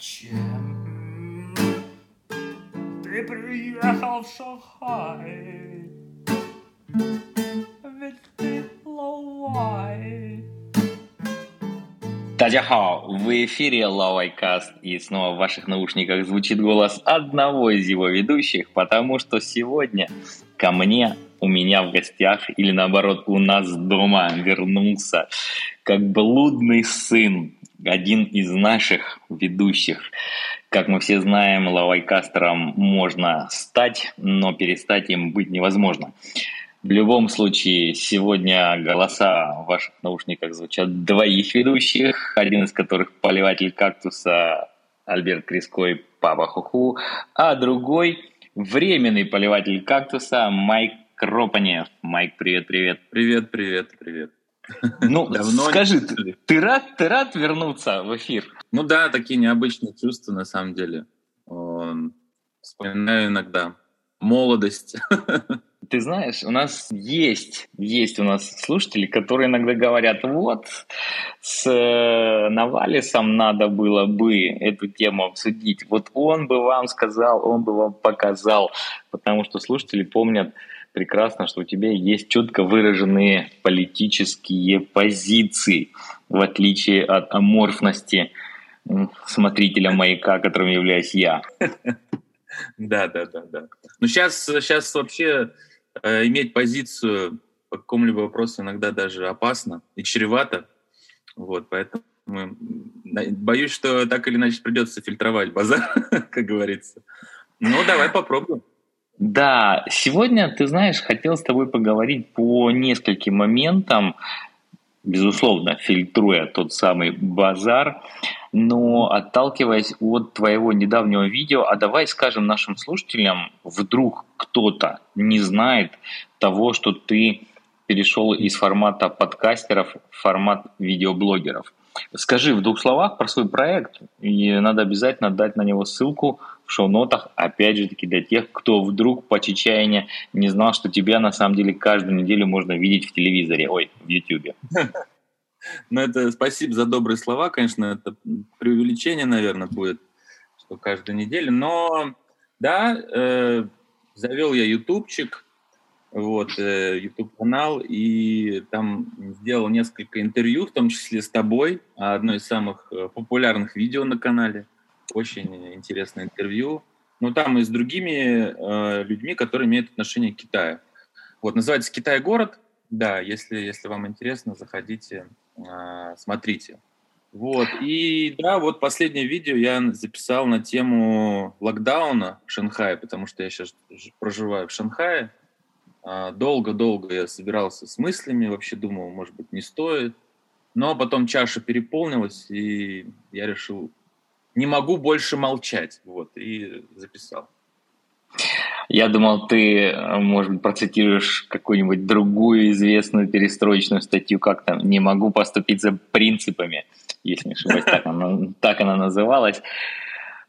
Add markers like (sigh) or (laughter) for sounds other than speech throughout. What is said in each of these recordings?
зачем ты приехал в Шанхай? Ведь ты ловай. Тадяхао, эфире Лавайкаст, и снова в ваших наушниках звучит голос одного из его ведущих, потому что сегодня ко мне у меня в гостях, или наоборот, у нас дома вернулся, как блудный сын один из наших ведущих. Как мы все знаем, лавайкастером можно стать, но перестать им быть невозможно. В любом случае, сегодня голоса в ваших наушниках звучат двоих ведущих, один из которых поливатель кактуса Альберт Криской Папа Хуху, а другой временный поливатель кактуса Майк Кропанев. Майк, привет-привет. Привет-привет, привет. Ну, (laughs) Давно скажи, ты, ты рад, ты рад вернуться в эфир? Ну да, такие необычные чувства на самом деле. Вспоминаю иногда молодость. (laughs) Ты знаешь, у нас есть, есть у нас слушатели, которые иногда говорят, вот, с э, Навалисом надо было бы эту тему обсудить. Вот он бы вам сказал, он бы вам показал, потому что слушатели помнят, прекрасно, что у тебя есть четко выраженные политические позиции, в отличие от аморфности смотрителя маяка, которым являюсь я. (laughs) Да, да, да, да. Ну сейчас, сейчас вообще э, иметь позицию по какому-либо вопросу иногда даже опасно и чревато. Вот, поэтому боюсь, что так или иначе придется фильтровать базар, (laughs) как говорится. Ну, давай попробуем. Да, сегодня, ты знаешь, хотел с тобой поговорить по нескольким моментам, безусловно, фильтруя тот самый базар, но отталкиваясь от твоего недавнего видео, а давай скажем нашим слушателям, вдруг кто-то не знает того, что ты перешел из формата подкастеров в формат видеоблогеров. Скажи в двух словах про свой проект, и надо обязательно дать на него ссылку в шоу-нотах, опять же таки для тех, кто вдруг по чечаянию не знал, что тебя на самом деле каждую неделю можно видеть в телевизоре, ой, в YouTube. (laughs) Ну, это спасибо за добрые слова, конечно, это преувеличение, наверное, будет, что каждую неделю, но да, э, завел я ютубчик, вот, э, YouTube-канал, и там сделал несколько интервью, в том числе с тобой, одно из самых э, популярных видео на канале. Очень интересное интервью. Ну, там и с другими э, людьми, которые имеют отношение к Китаю. Вот, называется «Китай город». Да, если, если вам интересно, заходите, э, смотрите. Вот, и да, вот последнее видео я записал на тему локдауна в Шанхае, потому что я сейчас проживаю в Шанхае, долго-долго я собирался с мыслями, вообще думал, может быть, не стоит. Но потом чаша переполнилась, и я решил, не могу больше молчать. Вот, и записал. Я думал, ты, может быть, процитируешь какую-нибудь другую известную перестроечную статью, как там «Не могу поступить за принципами», если не ошибаюсь, так она, так она называлась.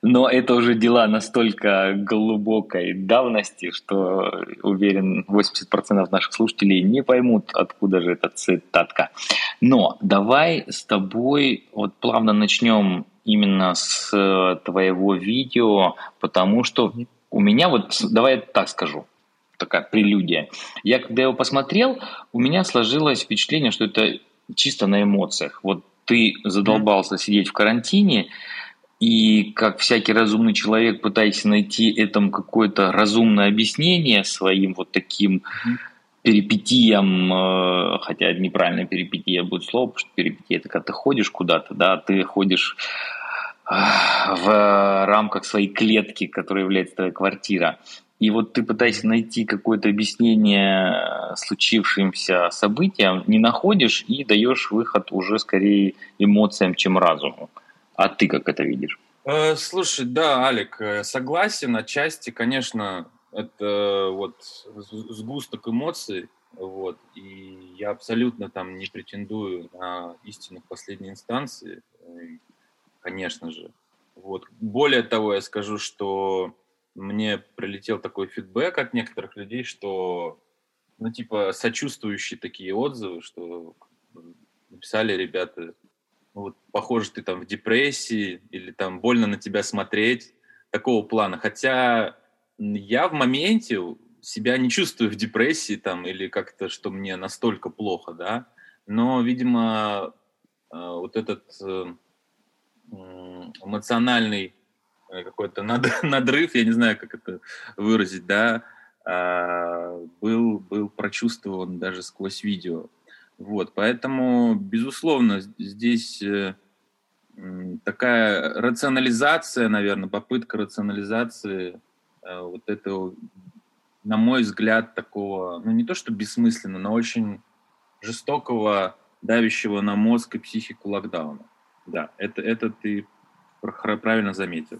Но это уже дела настолько глубокой давности, что, уверен, 80% наших слушателей не поймут, откуда же эта цитатка. Но давай с тобой вот плавно начнем именно с твоего видео, потому что у меня вот, давай я так скажу, такая прелюдия. Я когда его посмотрел, у меня сложилось впечатление, что это чисто на эмоциях. Вот ты задолбался сидеть в карантине, и как всякий разумный человек, пытаясь найти этому какое-то разумное объяснение своим вот таким перипетиям, э, хотя неправильно перипетия будет слово, потому что перипетия это когда ты ходишь куда-то, да, ты ходишь э, в рамках своей клетки, которая является твоя квартира. И вот ты пытаешься найти какое-то объяснение случившимся событиям, не находишь и даешь выход уже скорее эмоциям, чем разуму. А ты как это видишь? Э, слушай, да, Алик, э, согласен. Отчасти, конечно, это вот сгусток эмоций, вот, и я абсолютно там не претендую на истину в последней инстанции, э, конечно же. Вот. Более того, я скажу, что мне прилетел такой фидбэк от некоторых людей, что, ну, типа, сочувствующие такие отзывы, что написали ребята, вот, похоже, ты там в депрессии или там больно на тебя смотреть, такого плана. Хотя я в моменте себя не чувствую в депрессии там или как-то, что мне настолько плохо, да. Но, видимо, э, вот этот э, эмоциональный э, какой-то (laughs) надрыв, я не знаю, как это выразить, да, а, был, был прочувствован даже сквозь видео. Вот, поэтому, безусловно, здесь такая рационализация, наверное, попытка рационализации вот этого на мой взгляд, такого, ну не то что бессмысленно, но очень жестокого, давящего на мозг и психику локдауна. Да, это, это ты правильно заметил.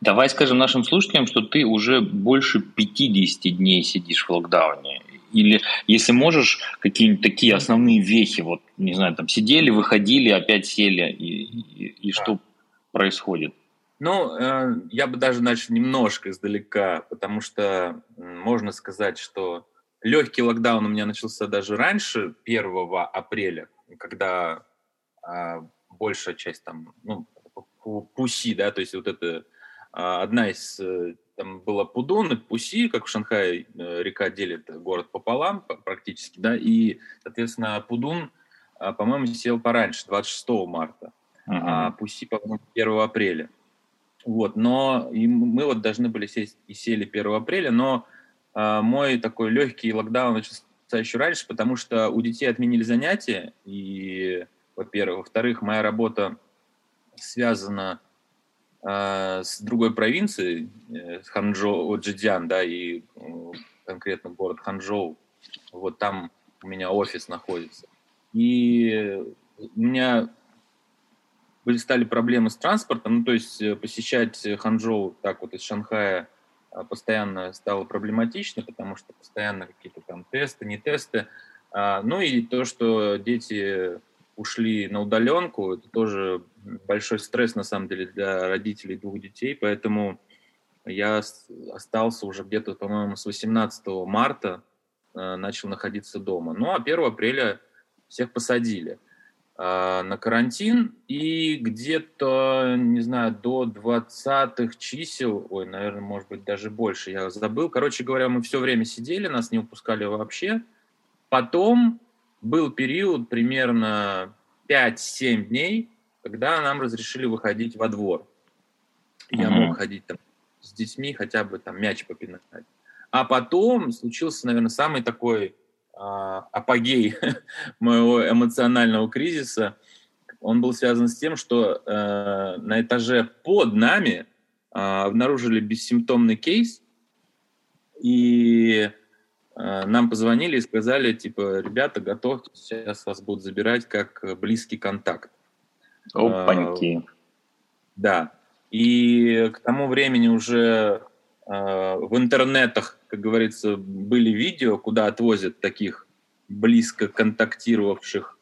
Давай скажем нашим слушателям, что ты уже больше 50 дней сидишь в локдауне. Или, если можешь, какие-нибудь такие основные вехи, вот, не знаю, там, сидели, выходили, опять сели, и, и, и что происходит? Ну, э, я бы даже начал немножко издалека, потому что можно сказать, что легкий локдаун у меня начался даже раньше 1 апреля, когда а, большая часть там, ну, Пуси, да, то есть вот это а, одна из, э, там была Пудун и Пуси, как в Шанхае э, река делит город пополам практически, да, и, соответственно, Пудун, а, по-моему, сел пораньше, 26 марта, uh-huh. а Пуси, по-моему, 1 апреля. Вот, но и мы вот должны были сесть и сели 1 апреля, но э, мой такой легкий локдаун начался еще раньше, потому что у детей отменили занятия, и, во-первых, во-вторых, моя работа связана э, с другой провинцией, э, Ханчжоу, Джидзян, да, и конкретно город Ханчжоу, вот там у меня офис находится. И у меня были, стали проблемы с транспортом, ну, то есть э, посещать Ханчжоу так вот из Шанхая а, постоянно стало проблематично, потому что постоянно какие-то там тесты, не тесты. А, ну и то, что дети ушли на удаленку, это тоже большой стресс на самом деле для родителей двух детей, поэтому я остался уже где-то, по-моему, с 18 марта э, начал находиться дома. Ну а 1 апреля всех посадили. А, на карантин, и где-то, не знаю, до 20-х чисел, ой, наверное, может быть, даже больше, я забыл. Короче говоря, мы все время сидели, нас не упускали вообще. Потом был период примерно 5-7 дней, когда нам разрешили выходить во двор. Я uh-huh. мог ходить там с детьми, хотя бы там мяч попинать. А потом случился, наверное, самый такой а, апогей (laughs) моего эмоционального кризиса, он был связан с тем, что э, на этаже под нами э, обнаружили бессимптомный кейс, и нам позвонили и сказали, типа, ребята, готовьтесь, сейчас вас будут забирать как близкий контакт. Опаньки. Э, да. И к тому времени уже э, в интернетах как говорится, были видео, куда отвозят таких близко контактировавших,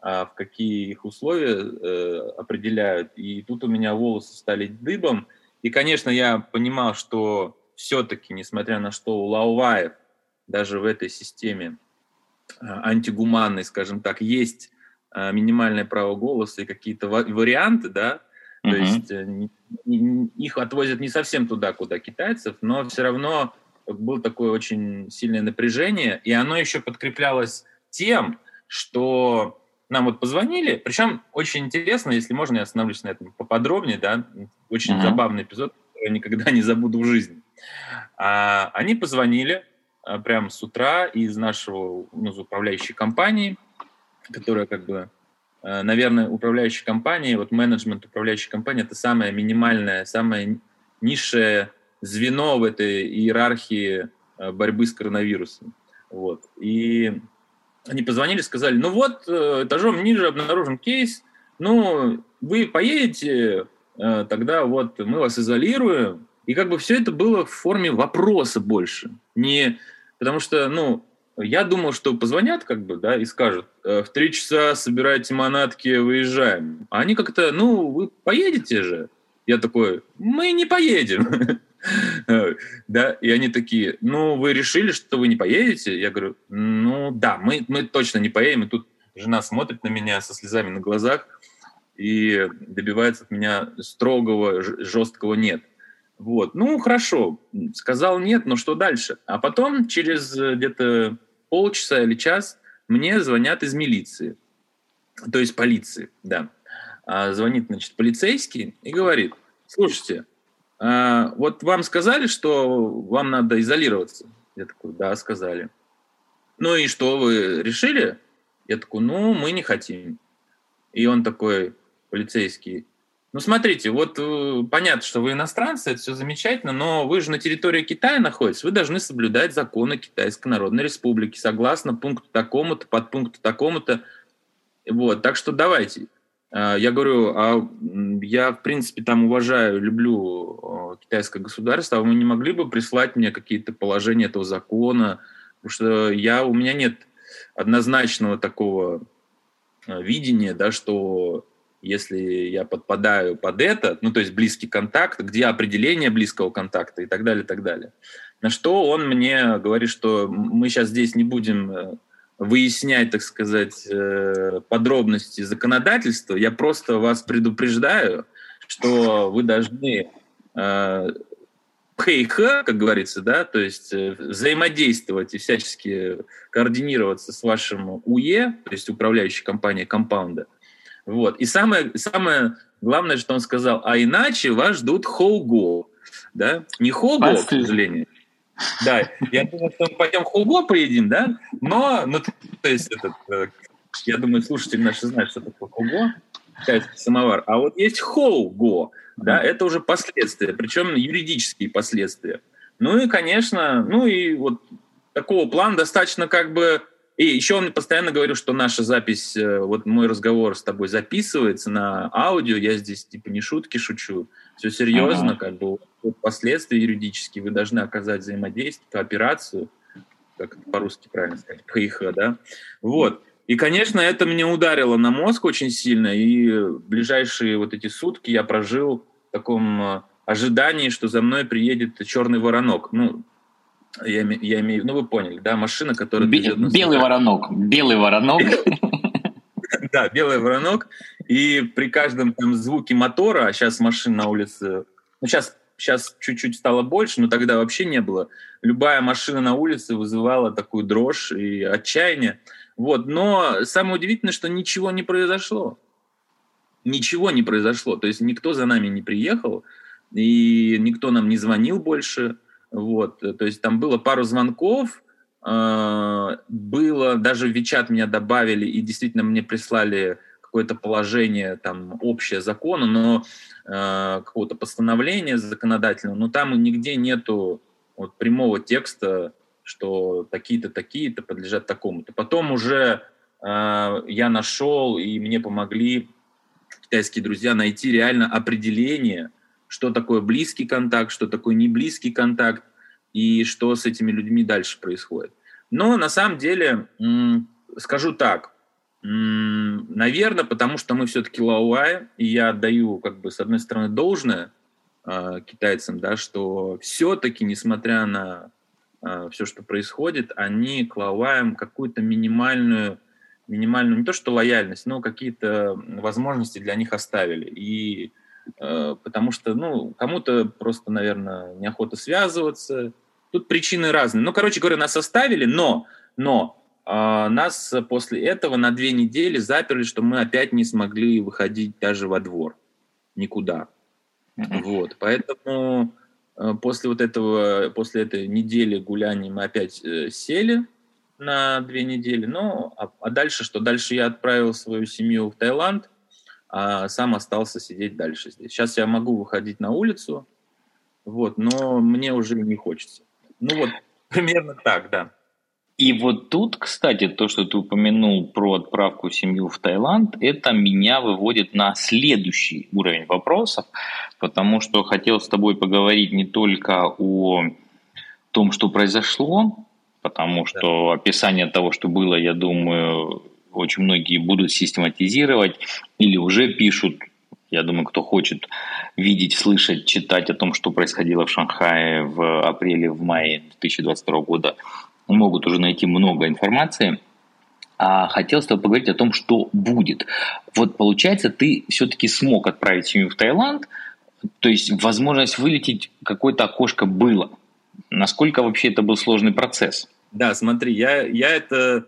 в какие их условия э, определяют. И тут у меня волосы стали дыбом. И, конечно, я понимал, что все-таки, несмотря на что, у Лауваев даже в этой системе а, антигуманной, скажем так, есть а, минимальное право голоса и какие-то варианты, да, то uh-huh. есть э, их отвозят не совсем туда, куда китайцев, но все равно было такое очень сильное напряжение, и оно еще подкреплялось тем, что нам вот позвонили, причем очень интересно, если можно, я остановлюсь на этом поподробнее, да, очень uh-huh. забавный эпизод, который я никогда не забуду в жизни. А, они позвонили прямо с утра из нашего, ну, управляющей компании, которая как бы, а, наверное, управляющая компания, вот менеджмент управляющей компании, это самая минимальная, самая низшая звено в этой иерархии э, борьбы с коронавирусом. Вот. И они позвонили, сказали, ну вот, э, этажом ниже обнаружен кейс, ну, вы поедете, э, тогда вот мы вас изолируем. И как бы все это было в форме вопроса больше. Не, потому что, ну, я думал, что позвонят как бы, да, и скажут, в три часа собирайте манатки, выезжаем. А они как-то, ну, вы поедете же? Я такой, мы не поедем. (laughs) Да, и они такие, ну, вы решили, что вы не поедете? Я говорю, ну, да, мы, мы точно не поедем, и тут жена смотрит на меня со слезами на глазах и добивается от меня строгого, жесткого «нет». Вот. Ну, хорошо, сказал нет, но что дальше? А потом, через э, где-то полчаса или час, мне звонят из милиции, то есть полиции, да. А звонит, значит, полицейский и говорит, слушайте, а вот вам сказали, что вам надо изолироваться? Я такой, да, сказали. Ну и что, вы решили? Я такой, ну, мы не хотим. И он такой, полицейский, ну, смотрите, вот э, понятно, что вы иностранцы, это все замечательно, но вы же на территории Китая находитесь, вы должны соблюдать законы Китайской Народной Республики согласно пункту такому-то, под пункту такому-то. Вот, так что давайте. А, я говорю, а я, в принципе, там уважаю, люблю китайское государство, а вы не могли бы прислать мне какие-то положения этого закона? Потому что я, у меня нет однозначного такого э, видения, да, что если я подпадаю под это, ну, то есть близкий контакт, где определение близкого контакта и так далее, и так далее. На что он мне говорит, что мы сейчас здесь не будем э, выяснять, так сказать, э, подробности законодательства, я просто вас предупреждаю, что вы должны э, как говорится, да, то есть взаимодействовать и всячески координироваться с вашим УЕ, то есть управляющей компанией компаунда, вот. И самое, самое главное, что он сказал, а иначе вас ждут хоуго. Да? Не хоуго, к сожалению. Да, я думаю, что мы пойдем хоуго поедим, да? Но, ну, то есть, этот, э, я думаю, слушатели наши знают, что такое китайский самовар. А вот есть хоуго, да, это уже последствия, причем юридические последствия. Ну и, конечно, ну и вот такого плана достаточно как бы и еще он постоянно говорил, что наша запись, э, вот мой разговор с тобой записывается на аудио, я здесь типа не шутки шучу, все серьезно, ага. как бы последствия юридические, вы должны оказать взаимодействие, кооперацию, как это по-русски правильно сказать, ПХ, да, вот. И, конечно, это мне ударило на мозг очень сильно, и ближайшие вот эти сутки я прожил в таком э, ожидании, что за мной приедет черный воронок. Ну, я, я имею, ну вы поняли, да, машина, которая... Бе- белый воронок, белый воронок. (laughs) Да, белый воронок. И при каждом там звуке мотора, а сейчас машин на улице, ну сейчас, сейчас чуть-чуть стало больше, но тогда вообще не было. Любая машина на улице вызывала такую дрожь и отчаяние. Вот. Но самое удивительное, что ничего не произошло. Ничего не произошло. То есть никто за нами не приехал, и никто нам не звонил больше. Вот, э, то есть там было пару звонков, э, было, даже в Вичат меня добавили, и действительно мне прислали какое-то положение там общее закона, но э, какого-то постановления законодательного, но там нигде нету вот прямого текста, что такие-то, такие-то подлежат такому-то. Потом уже э, я нашел, и мне помогли китайские друзья найти реально определение – что такое близкий контакт, что такое не близкий контакт и что с этими людьми дальше происходит. Но на самом деле, скажу так, наверное, потому что мы все-таки лауай, и я отдаю, как бы, с одной стороны, должное э, китайцам, да, что все-таки, несмотря на э, все, что происходит, они к лауаям какую-то минимальную, минимальную, не то что лояльность, но какие-то возможности для них оставили. И потому что, ну, кому-то просто, наверное, неохота связываться. Тут причины разные. Ну, короче говоря, нас оставили, но, но э, нас после этого на две недели заперли, что мы опять не смогли выходить даже во двор. Никуда. Вот, поэтому э, после вот этого, после этой недели гуляний мы опять э, сели на две недели. Ну, а, а дальше что? Дальше я отправил свою семью в Таиланд, а сам остался сидеть дальше здесь. Сейчас я могу выходить на улицу, вот, но мне уже не хочется. Ну вот, примерно так, да. И вот тут, кстати, то, что ты упомянул про отправку семью в Таиланд, это меня выводит на следующий уровень вопросов, потому что хотел с тобой поговорить не только о том, что произошло, потому что да. описание того, что было, я думаю, очень многие будут систематизировать или уже пишут. Я думаю, кто хочет видеть, слышать, читать о том, что происходило в Шанхае в апреле, в мае 2022 года, могут уже найти много информации. а хотел с тобой поговорить о том, что будет. Вот получается, ты все-таки смог отправить семью в Таиланд, то есть возможность вылететь какое-то окошко было. Насколько вообще это был сложный процесс? Да, смотри, я, я это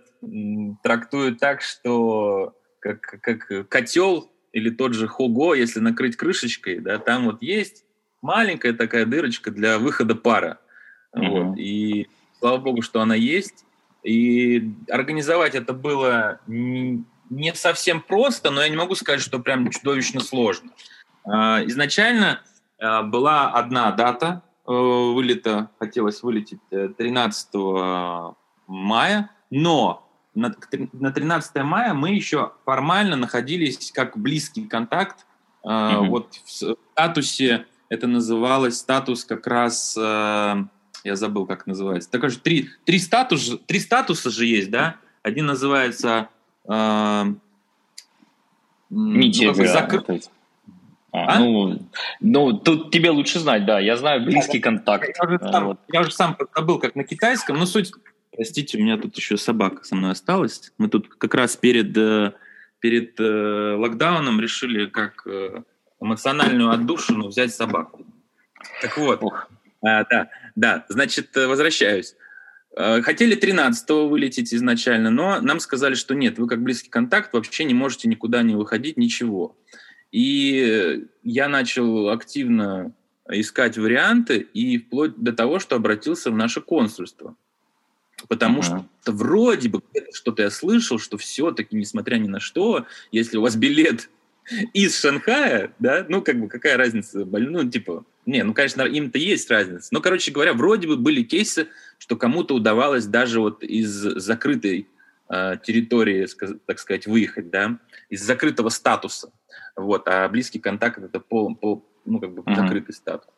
трактую так, что как, как котел или тот же Хого, если накрыть крышечкой, да, там вот есть маленькая такая дырочка для выхода пара. Mm-hmm. Вот, и слава богу, что она есть. И организовать это было не совсем просто, но я не могу сказать, что прям чудовищно сложно. А, изначально а, была одна дата э, вылета, хотелось вылететь 13 э, мая, но на 13 мая мы еще формально находились как близкий контакт. Mm-hmm. Вот в статусе это называлось статус как раз я забыл, как называется. Так же три, три, статус, три статуса же есть, да? Один называется... Э, ну, закрытый. А, а? Ну, ну, тут тебе лучше знать, да. Я знаю близкий контакт. Я уже, сам, вот. я уже сам забыл, как на китайском, но суть... Простите, у меня тут еще собака со мной осталась. Мы тут как раз перед, э, перед э, локдауном решили как э, эмоциональную отдушину взять собаку. Так вот, Ох. А, да, да, значит, э, возвращаюсь. Хотели 13-го вылететь изначально, но нам сказали, что нет, вы как близкий контакт вообще не можете никуда не выходить, ничего. И я начал активно искать варианты и вплоть до того, что обратился в наше консульство. Потому uh-huh. что вроде бы что-то я слышал, что все-таки, несмотря ни на что, если у вас билет (laughs) из Шанхая, да, ну, как бы, какая разница, ну, типа, не, ну, конечно, им-то есть разница. Но, короче говоря, вроде бы были кейсы, что кому-то удавалось даже вот из закрытой э, территории, так сказать, выехать, да, из закрытого статуса. Вот, а близкий контакт это пол, пол ну, как бы uh-huh. закрытый статус.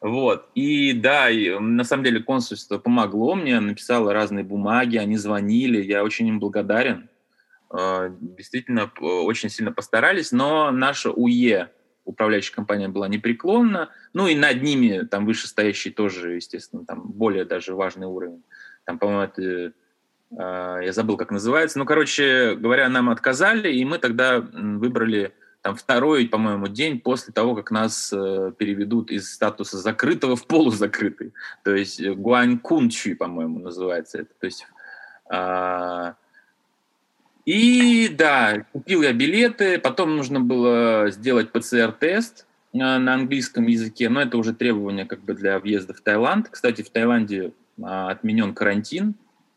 Вот. И да, и, на самом деле консульство помогло мне, написало разные бумаги, они звонили, я очень им благодарен. Э, действительно, очень сильно постарались, но наша УЕ, управляющая компания была непреклонна, ну и над ними там вышестоящий тоже, естественно, там более даже важный уровень. Там, по-моему, это, э, я забыл, как называется. Ну, короче говоря, нам отказали, и мы тогда выбрали там второй, по-моему, день после того, как нас э, переведут из статуса закрытого в полузакрытый. То есть э, Гуанькунчи, по-моему, называется это. То есть э, и да, купил я билеты, потом нужно было сделать ПЦР-тест на английском языке, но это уже требование как бы для въезда в Таиланд. Кстати, в Таиланде а, отменен карантин,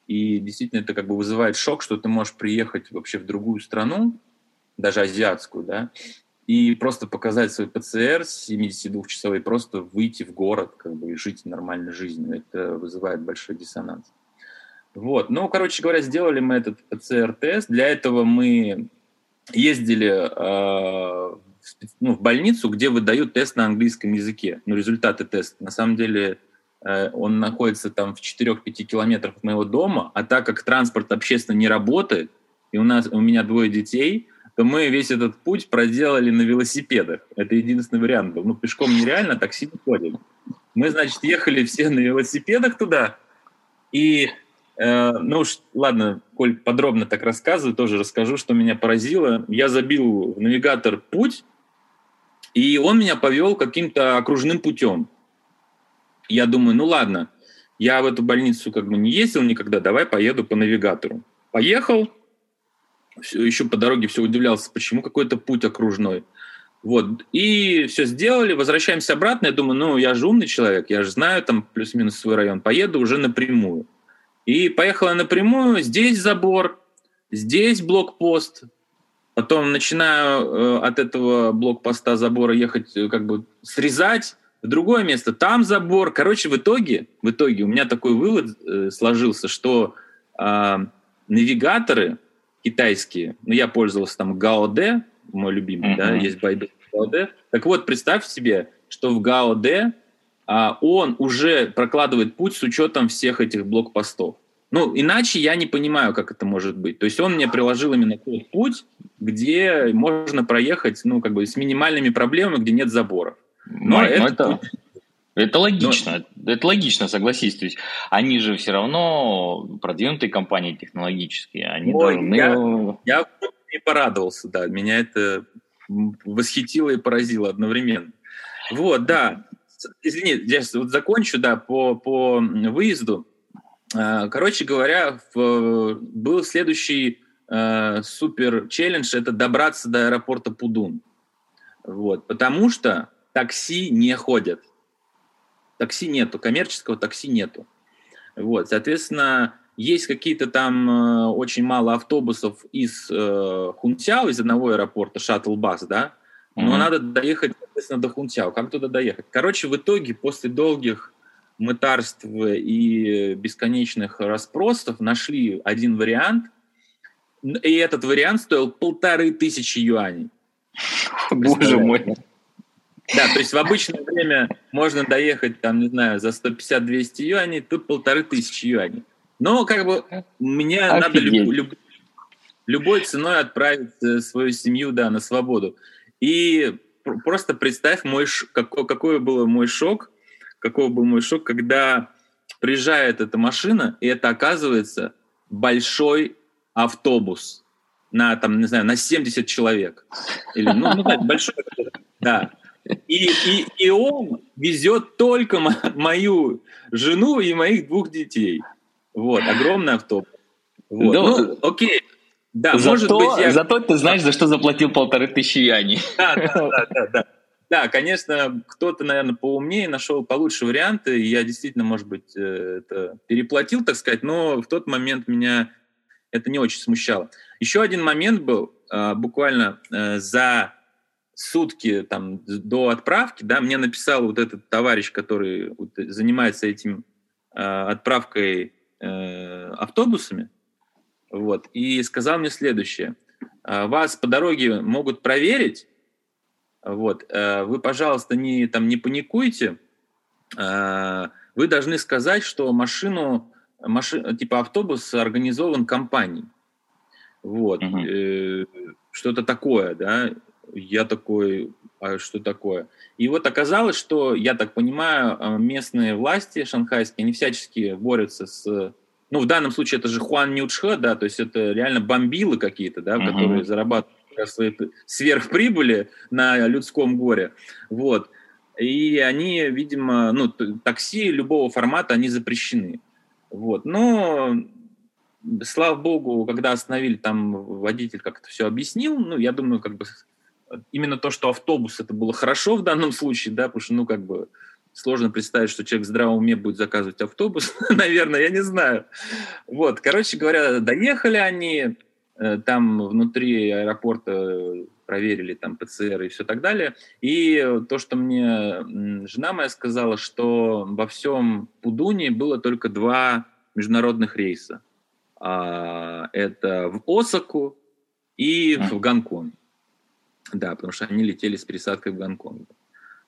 и действительно это как бы вызывает шок, что ты можешь приехать вообще в другую страну, даже азиатскую, да, и просто показать свой ПЦР 72-часовой, просто выйти в город, как бы, и жить нормальной жизнью. Это вызывает большой диссонанс. Вот. Ну, короче говоря, сделали мы этот ПЦР-тест. Для этого мы ездили э, ну, в больницу, где выдают тест на английском языке. Ну, результаты теста. На самом деле э, он находится там в 4-5 километрах от моего дома, а так как транспорт общественно не работает, и у, нас, у меня двое детей, то мы весь этот путь проделали на велосипедах. Это единственный вариант был. Ну, пешком нереально, такси не ходим. Мы, значит, ехали все на велосипедах туда, и Э, ну уж, ладно, коль подробно так рассказываю, тоже расскажу, что меня поразило. Я забил в навигатор путь, и он меня повел каким-то окружным путем. Я думаю, ну ладно, я в эту больницу как бы не ездил никогда, давай поеду по навигатору. Поехал, все, еще по дороге все удивлялся, почему какой-то путь окружной. Вот, и все сделали, возвращаемся обратно, я думаю, ну, я же умный человек, я же знаю там плюс-минус свой район, поеду уже напрямую. И поехала напрямую, здесь забор, здесь блокпост. Потом начинаю э, от этого блокпоста забора ехать, э, как бы срезать в другое место, там забор. Короче, в итоге, в итоге у меня такой вывод э, сложился, что э, навигаторы китайские, ну я пользовался там Гаоде, мой любимый, mm-hmm. да, есть Байду Гаоде. Так вот, представь себе, что в Гаоде а, он уже прокладывает путь с учетом всех этих блокпостов. Ну, иначе я не понимаю, как это может быть. То есть он мне приложил именно тот путь, где можно проехать, ну, как бы с минимальными проблемами, где нет заборов. Но, но это, это... Это логично, Но... это логично, согласись. То есть они же все равно продвинутые компании технологические, они Ой, должны... Я, я не порадовался, да, меня это восхитило и поразило одновременно. Вот, да. Извини, я вот закончу, да, по, по выезду. А, короче говоря, в, был следующий э, супер челлендж – это добраться до аэропорта Пудун. Вот, потому что такси не ходят. Такси нету, коммерческого такси нету. Вот, соответственно, есть какие-то там э, очень мало автобусов из э, Хунцяо, из одного аэропорта, шаттл-бас, да, но mm-hmm. надо доехать, соответственно, до Хунцяо. Как туда доехать? Короче, в итоге, после долгих мытарств и бесконечных расспросов нашли один вариант, и этот вариант стоил полторы тысячи юаней. Боже мой. Да, то есть в обычное время можно доехать, там, не знаю, за 150-200 юаней, тут полторы тысячи юаней. Но как бы мне Офигеть. надо люб, люб, любой ценой отправить э, свою семью, да, на свободу. И просто представь мой, какой, какой был мой шок, какой был мой шок, когда приезжает эта машина, и это оказывается большой автобус на, там, не знаю, на 70 человек. Или, ну, ну большой, да. И, и, и он везет только мою жену и моих двух детей. Вот, огромный автобус. Вот. Ну, ну, окей. Да, зато, может быть, я... Зато ты знаешь, за что заплатил полторы тысячи яни. Да, да, да, да, да. Да, конечно, кто-то, наверное, поумнее нашел получше варианты. Я действительно, может быть, э, это переплатил, так сказать, но в тот момент меня это не очень смущало. Еще один момент был, а, буквально э, за сутки там, до отправки, да, мне написал вот этот товарищ, который занимается этим а, отправкой э, автобусами, вот, и сказал мне следующее. «А, вас по дороге могут проверить, вот, э, вы, пожалуйста, не, там, не паникуйте, вы должны сказать, что машину, машин, типа автобус организован компанией. Вот. Угу. Э, что-то такое, да. Я такой, а что такое? И вот оказалось, что, я так понимаю, э, местные власти шанхайские, они всячески борются с... Ну, в данном случае это же Хуан Нючхе, да, то есть это реально бомбилы какие-то, да, угу. которые зарабатывают свои сверхприбыли на людском горе. Вот. И они, видимо, ну, такси любого формата, они запрещены. Вот. Но слава богу, когда остановили, там водитель как-то все объяснил. Ну, я думаю, как бы именно то, что автобус, это было хорошо в данном случае, да, потому что, ну, как бы сложно представить, что человек в здравом уме будет заказывать автобус, (laughs) наверное, я не знаю. Вот, короче говоря, доехали они, э, там внутри аэропорта проверили там ПЦР и все так далее. И то, что мне жена моя сказала, что во всем Пудуне было только два международных рейса. А, это в Осаку и в Гонконг. Да, потому что они летели с пересадкой в Гонконг.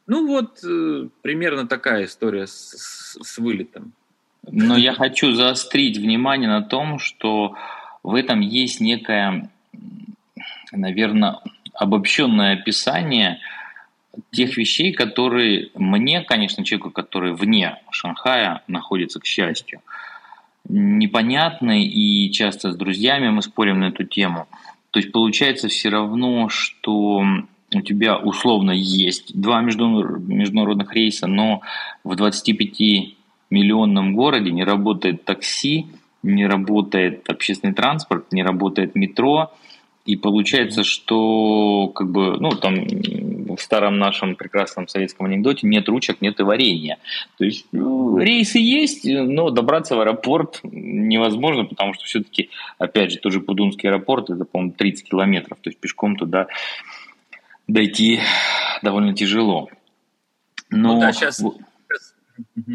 Ну вот, э, примерно такая история с, с, с вылетом. Но я хочу заострить внимание на том, что в этом есть некое, наверное, обобщенное описание тех вещей, которые мне, конечно, человеку, который вне Шанхая находится, к счастью, непонятны, и часто с друзьями мы спорим на эту тему. То есть получается все равно, что у тебя условно есть два международных рейса, но в 25-миллионном городе не работает такси, не работает общественный транспорт, не работает метро, и получается, что как бы, ну, там в старом нашем прекрасном советском анекдоте нет ручек, нет и варенья. То есть ну, рейсы есть, но добраться в аэропорт невозможно, потому что все-таки, опять же, тот же Пудунский аэропорт, это, по-моему, 30 километров, то есть пешком туда дойти довольно тяжело. Но... Ну да, сейчас...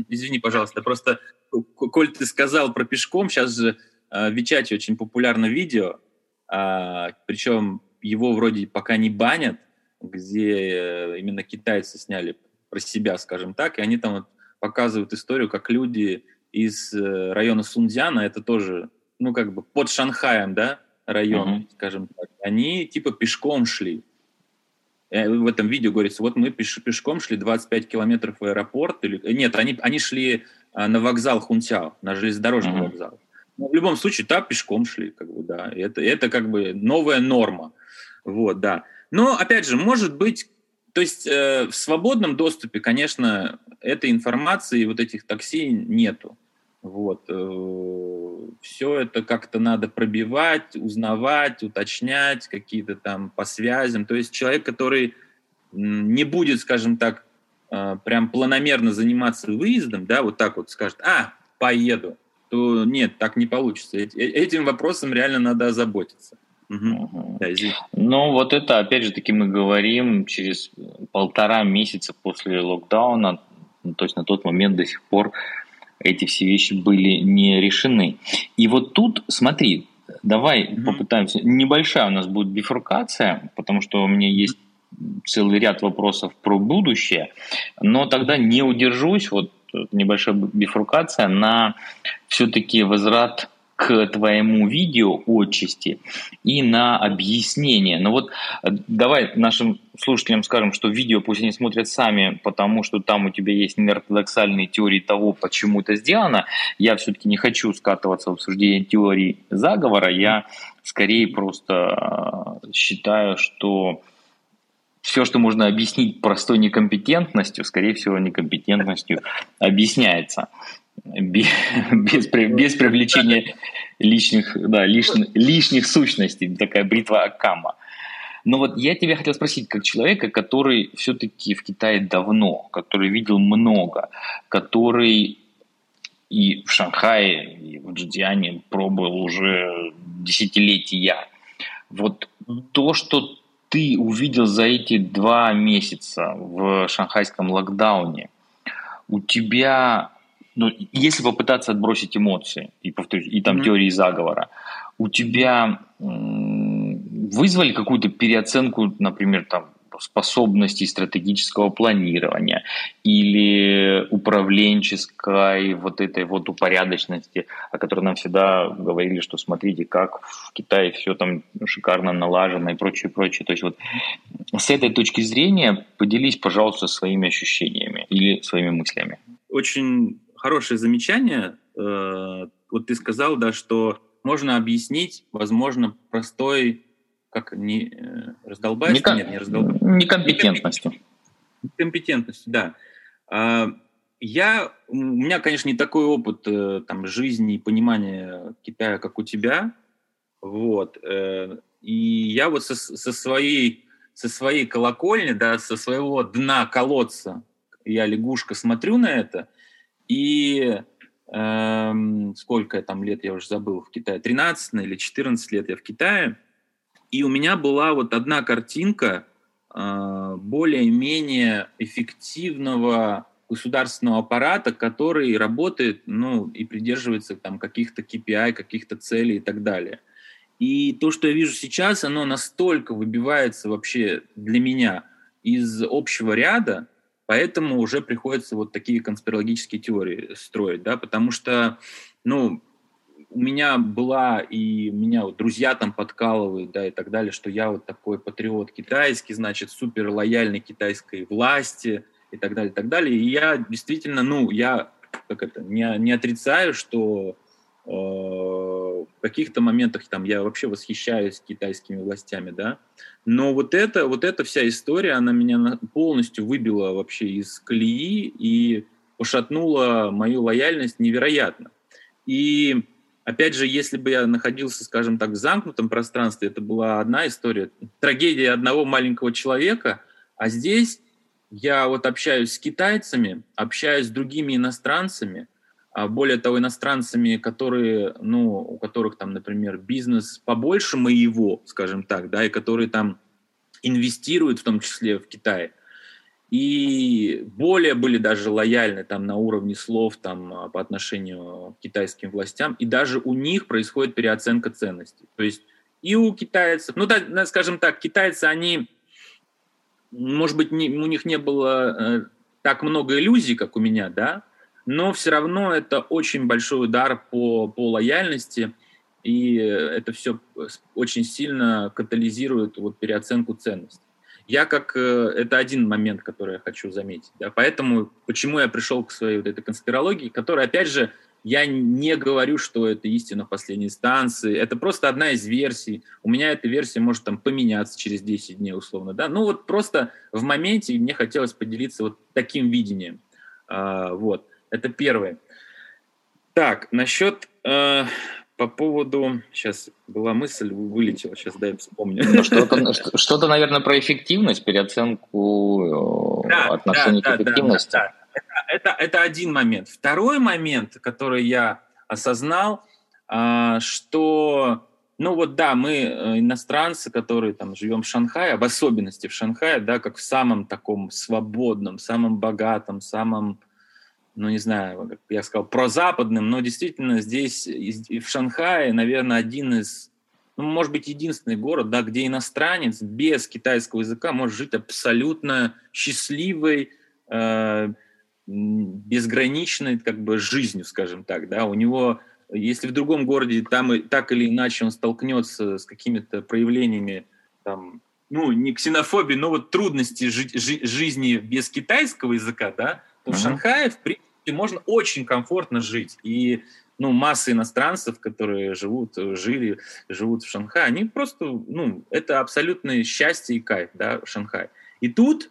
Извини, пожалуйста, просто, коль ты сказал про пешком, сейчас же э, в Вичате очень популярно видео, а, причем его вроде пока не банят, где э, именно китайцы сняли про себя, скажем так, и они там вот показывают историю, как люди из э, района Сунцзяна, это тоже, ну, как бы под Шанхаем, да, район, mm-hmm. скажем так, они типа пешком шли. э, в этом видео говорится, вот мы пеш, пешком шли 25 километров в аэропорт, или нет, они, они шли на вокзал Хунтяо, на железнодорожный mm-hmm. вокзал. Но в любом случае, там пешком шли, как бы, да, это, это как бы новая норма, вот, да. Но, опять же, может быть, то есть э, в свободном доступе, конечно, этой информации, вот этих такси нету. Вот. Э, Все это как-то надо пробивать, узнавать, уточнять, какие-то там по связям. То есть человек, который не будет, скажем так, э, прям планомерно заниматься выездом, да, вот так вот скажет, а, поеду, то нет, так не получится. Этим вопросом реально надо озаботиться. Угу. Да, ну, вот это, опять же таки, мы говорим через полтора месяца после локдауна, то есть на тот момент до сих пор эти все вещи были не решены. И вот тут, смотри, давай mm-hmm. попытаемся. Небольшая у нас будет бифуркация, потому что у меня есть целый ряд вопросов про будущее, но тогда не удержусь, вот небольшая бифуркация на все-таки возврат к твоему видео отчасти и на объяснение. Но вот э, давай нашим слушателям скажем, что видео пусть они смотрят сами, потому что там у тебя есть неортодоксальные теории того, почему это сделано. Я все-таки не хочу скатываться в обсуждение теории заговора. Я скорее просто э, считаю, что все, что можно объяснить простой некомпетентностью, скорее всего, некомпетентностью объясняется без, без, привлечения лишних, да, лишних, лишних сущностей, такая бритва Акама. Но вот я тебя хотел спросить, как человека, который все-таки в Китае давно, который видел много, который и в Шанхае, и в Джидиане пробовал уже десятилетия. Вот то, что ты увидел за эти два месяца в шанхайском локдауне, у тебя ну, если попытаться отбросить эмоции и, повторюсь, и там mm-hmm. теории заговора, у тебя вызвали какую-то переоценку, например, там, способностей стратегического планирования или управленческой вот этой вот упорядоченности, о которой нам всегда говорили, что смотрите, как в Китае все там шикарно налажено и прочее, прочее. То есть вот с этой точки зрения поделись, пожалуйста, своими ощущениями или своими мыслями. Очень хорошее замечание. Э, вот ты сказал, да, что можно объяснить, возможно, простой, как не э, раздолбайство, Неком... нет, не раздолбайство. Некомпетентностью. Некомпетентностью, да. А, я, у меня, конечно, не такой опыт э, там, жизни и понимания Китая, как у тебя, вот, и я вот со, со своей со своей колокольни, да, со своего дна колодца, я лягушка смотрю на это, и эм, сколько там лет, я уже забыл, в Китае, 13 или 14 лет я в Китае, и у меня была вот одна картинка э, более-менее эффективного государственного аппарата, который работает, ну, и придерживается там каких-то KPI, каких-то целей и так далее. И то, что я вижу сейчас, оно настолько выбивается вообще для меня из общего ряда, Поэтому уже приходится вот такие конспирологические теории строить, да, потому что, ну, у меня была, и меня вот друзья там подкалывают, да, и так далее, что я вот такой патриот китайский, значит, супер лояльный китайской власти, и так далее, и так далее. И я действительно, ну, я как это, не, не отрицаю, что э, в каких-то моментах там я вообще восхищаюсь китайскими властями, да, но вот это, вот эта вся история, она меня полностью выбила вообще из колеи и пошатнула мою лояльность невероятно. И опять же, если бы я находился, скажем так, в замкнутом пространстве, это была одна история, трагедия одного маленького человека, а здесь я вот общаюсь с китайцами, общаюсь с другими иностранцами – а более того, иностранцами, которые, ну, у которых там, например, бизнес побольше моего, скажем так, да, и которые там инвестируют в том числе в Китай, и более были даже лояльны там на уровне слов там а, по отношению к китайским властям, и даже у них происходит переоценка ценностей. То есть и у китайцев, ну, да, скажем так, китайцы, они, может быть, не, у них не было э, так много иллюзий, как у меня, да, но все равно это очень большой удар по, по лояльности, и это все очень сильно катализирует вот переоценку ценностей. Я как... Э, это один момент, который я хочу заметить. Да? Поэтому почему я пришел к своей вот этой конспирологии, которая, опять же, я не говорю, что это истина последней инстанции. Это просто одна из версий. У меня эта версия может там поменяться через 10 дней условно. Да? Ну вот просто в моменте мне хотелось поделиться вот таким видением. А, вот. Это первое. Так, насчет э, по поводу... Сейчас была мысль, вылетела, сейчас дай вспомню. Ну, что-то, (laughs) что-то, наверное, про эффективность, переоценку э, да, отношений да, к эффективности. Да, да. Это, это, это один момент. Второй момент, который я осознал, а, что, ну вот да, мы э, иностранцы, которые там живем в Шанхае, в особенности в Шанхае, да, как в самом таком свободном, самом богатом, самом ну, не знаю, как я сказал, прозападным, но действительно здесь, в Шанхае, наверное, один из, ну, может быть, единственный город, да, где иностранец без китайского языка может жить абсолютно счастливой, э, безграничной, как бы, жизнью, скажем так, да, у него, если в другом городе там так или иначе он столкнется с какими-то проявлениями, там, ну, не ксенофобии, но вот трудности жи- жи- жизни без китайского языка, да, то uh-huh. в Шанхае, в принципе, можно очень комфортно жить. И ну, масса иностранцев, которые живут, жили, живут в Шанхае, они просто, ну, это абсолютное счастье и кайф, да, в Шанхае. И тут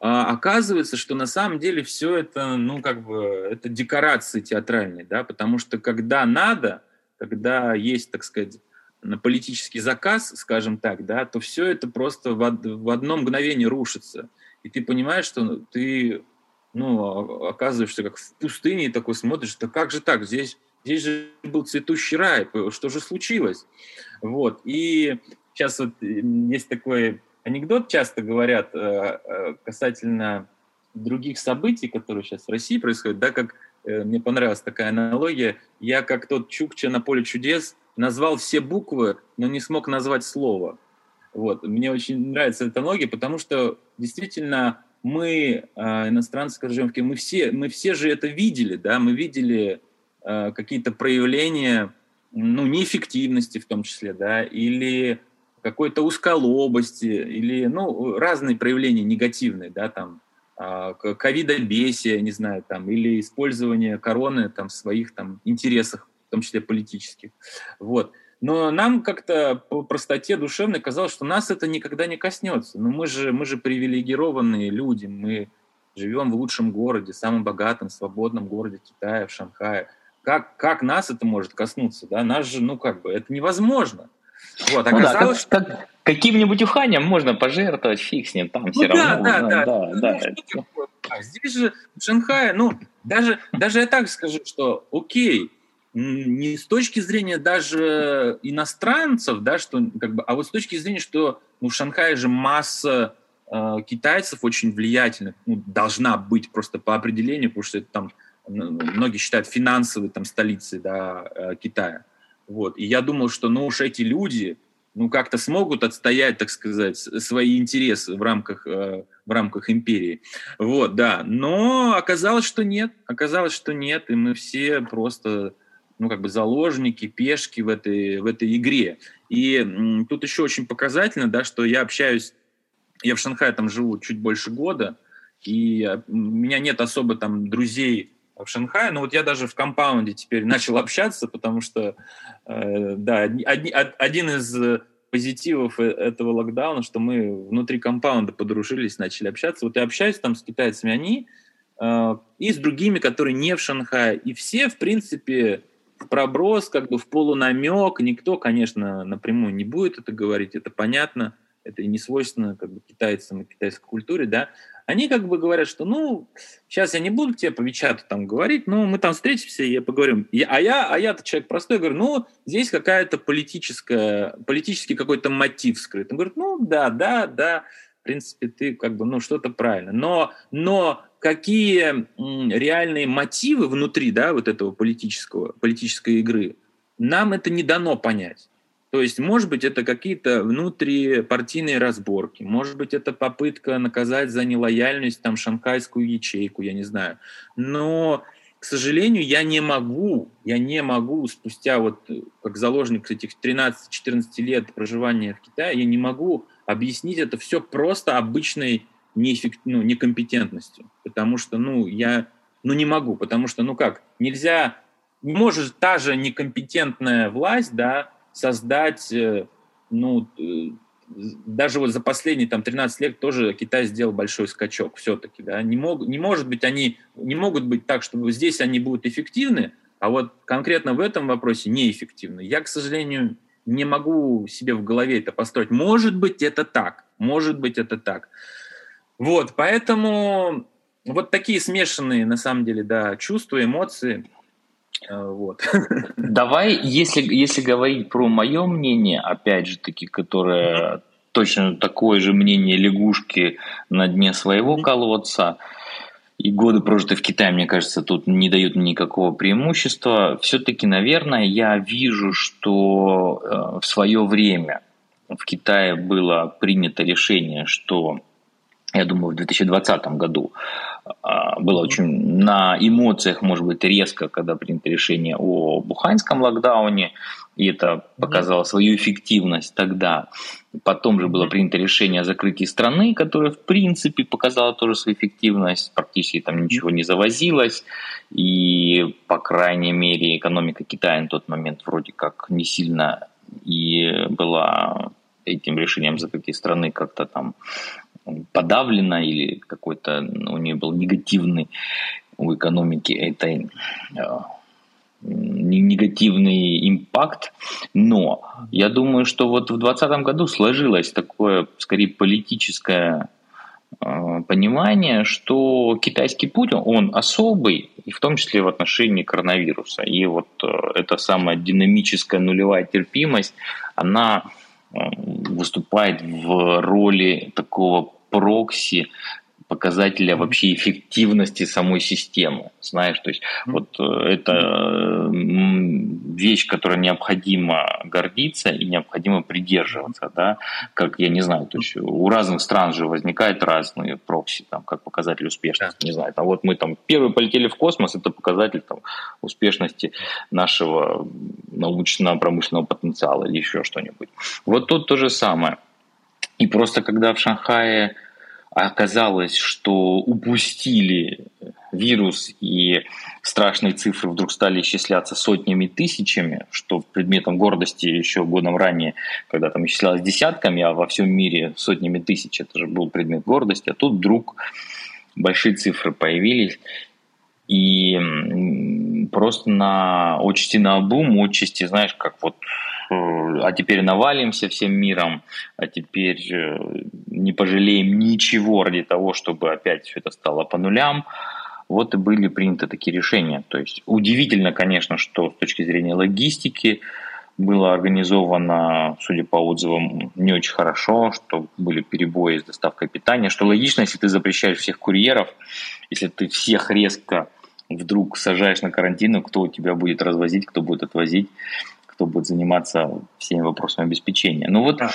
а, оказывается, что на самом деле все это, ну, как бы, это декорации театральные, да, потому что когда надо, когда есть, так сказать, на политический заказ, скажем так, да, то все это просто в, в одно мгновение рушится. И ты понимаешь, что ты ну, а, оказываешься как в пустыне и такой смотришь, да как же так, здесь, здесь же был цветущий рай, что же случилось? Вот, и сейчас вот есть такой анекдот, часто говорят э, э, касательно других событий, которые сейчас в России происходят, да, как э, мне понравилась такая аналогия, я как тот Чукча на поле чудес назвал все буквы, но не смог назвать слово. Вот. Мне очень нравится эта аналогия, потому что действительно мы, а, иностранцы, Киеве, мы все, мы все же это видели, да, мы видели а, какие-то проявления, ну, неэффективности в том числе, да, или какой-то узколобости, или, ну, разные проявления негативные, да, там, а, ковидобесие, не знаю, там, или использование короны там в своих там интересах, в том числе политических. Вот. Но нам как-то по простоте душевной казалось, что нас это никогда не коснется. Но мы же, мы же привилегированные люди, мы живем в лучшем городе, самом богатом, свободном городе Китая, в Шанхае. Как, как нас это может коснуться? Да? Нас же, ну как бы, это невозможно. Вот, оказалось, ну, да, как, как, каким-нибудь уханием можно пожертвовать, фиг с ним, там ну, все да, равно. Да, да, да. да, да. Ну, здесь же в Шанхае, ну, даже, даже я так скажу, что окей, не с точки зрения даже иностранцев, да, что как бы, а вот с точки зрения, что ну, в Шанхае же масса э, китайцев очень влиятельных, ну, должна быть просто по определению, потому что это там многие считают финансовой там столицей да, э, Китая. Вот. И я думал, что ну уж эти люди ну как-то смогут отстоять, так сказать, свои интересы в рамках, э, в рамках империи. Вот, да. Но оказалось, что нет. Оказалось, что нет. И мы все просто ну, как бы заложники, пешки в этой, в этой игре. И тут еще очень показательно, да, что я общаюсь, я в Шанхае там живу чуть больше года, и а, у меня нет особо там друзей в Шанхае, но вот я даже в компаунде теперь (laughs) начал общаться, потому что, э, да, одни, один из позитивов э, этого локдауна, что мы внутри компаунда подружились, начали общаться. Вот я общаюсь там с китайцами, они э, и с другими, которые не в Шанхае, и все, в принципе, проброс, как бы в полунамек. Никто, конечно, напрямую не будет это говорить, это понятно. Это не свойственно как бы, китайцам и китайской культуре, да. Они как бы говорят, что, ну, сейчас я не буду тебе по Вичату там говорить, но мы там встретимся и поговорим. И, а я, а я-то человек простой, говорю, ну, здесь какая-то политическая, политический какой-то мотив скрыт. Он говорит, ну, да, да, да, в принципе, ты как бы, ну, что-то правильно. Но, но какие реальные мотивы внутри да, вот этого политического, политической игры, нам это не дано понять. То есть, может быть, это какие-то внутрипартийные разборки, может быть, это попытка наказать за нелояльность там шанхайскую ячейку, я не знаю. Но, к сожалению, я не могу, я не могу спустя вот как заложник этих 13-14 лет проживания в Китае, я не могу объяснить это все просто обычной неэффект, ну, некомпетентностью. Потому что, ну, я ну, не могу, потому что, ну как, нельзя, не может та же некомпетентная власть, да, создать, э, ну, э, даже вот за последние там 13 лет тоже Китай сделал большой скачок все-таки, да, не, мог, не может быть они, не могут быть так, чтобы здесь они будут эффективны, а вот конкретно в этом вопросе неэффективны. Я, к сожалению, не могу себе в голове это построить. Может быть, это так, может быть, это так. Вот, поэтому вот такие смешанные, на самом деле, да, чувства, эмоции. Э, вот. (laughs) Давай, если, если говорить про мое мнение, опять же таки, которое точно такое же мнение лягушки на дне своего колодца, и годы прожитые в Китае, мне кажется, тут не дают никакого преимущества. Все-таки, наверное, я вижу, что э, в свое время в Китае было принято решение, что я думаю, в 2020 году а, было очень на эмоциях, может быть, резко, когда принято решение о буханском локдауне, и это показало свою эффективность тогда. Потом же было принято решение о закрытии страны, которое, в принципе, показало тоже свою эффективность. Практически там ничего не завозилось. И, по крайней мере, экономика Китая на тот момент вроде как не сильно и была этим решением закрытия страны как-то там подавлена или какой-то ну, у нее был негативный у экономики этой э, негативный импакт, но я думаю, что вот в 2020 году сложилось такое, скорее, политическое э, понимание, что китайский путь, он особый, и в том числе в отношении коронавируса. И вот э, эта самая динамическая нулевая терпимость, она выступает в роли такого прокси показателя вообще эффективности самой системы. Знаешь, то есть вот э, это вещь, которой необходимо гордиться и необходимо придерживаться, да, как, я не знаю, то есть у разных стран же возникают разные прокси, там, как показатель успешности, не знаю, там вот мы там первые полетели в космос, это показатель там успешности нашего научно-промышленного потенциала или еще что-нибудь. Вот тут то же самое. И просто когда в Шанхае оказалось, что упустили вирус и страшные цифры вдруг стали исчисляться сотнями тысячами, что предметом гордости еще годом ранее, когда там исчислялось десятками, а во всем мире сотнями тысяч, это же был предмет гордости, а тут вдруг большие цифры появились, и просто на отчасти на обум, отчасти, знаешь, как вот а теперь навалимся всем миром, а теперь э, не пожалеем ничего ради того, чтобы опять все это стало по нулям. Вот и были приняты такие решения. То есть удивительно, конечно, что с точки зрения логистики было организовано, судя по отзывам, не очень хорошо, что были перебои с доставкой питания, что логично, если ты запрещаешь всех курьеров, если ты всех резко вдруг сажаешь на карантин, кто у тебя будет развозить, кто будет отвозить кто будет заниматься всеми вопросами обеспечения. Ну вот ага.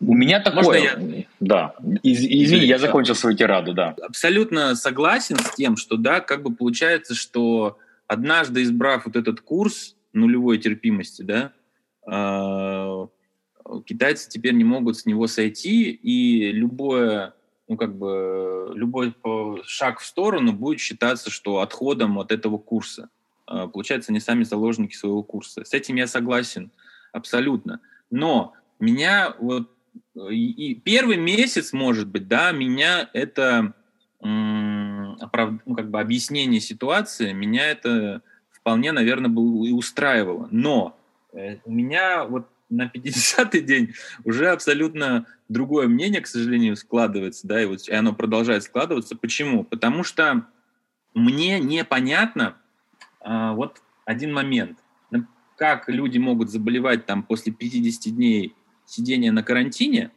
у меня такое... я... Да, Из, извини, я закончил свою тираду, да. Абсолютно согласен с тем, что да, как бы получается, что однажды избрав вот этот курс нулевой терпимости, да, э, китайцы теперь не могут с него сойти, и любое ну, как бы, любой шаг в сторону будет считаться, что отходом от этого курса. А, получается, они сами заложники своего курса. С этим я согласен абсолютно. Но меня вот и первый месяц, может быть, да, меня это ну, как бы объяснение ситуации, меня это вполне, наверное, было и устраивало. Но э, у меня вот на 50-й день уже абсолютно другое мнение, к сожалению, складывается, да, и вот и оно продолжает складываться. Почему? Потому что мне непонятно, вот один момент. Как люди могут заболевать там после 50 дней сидения на карантине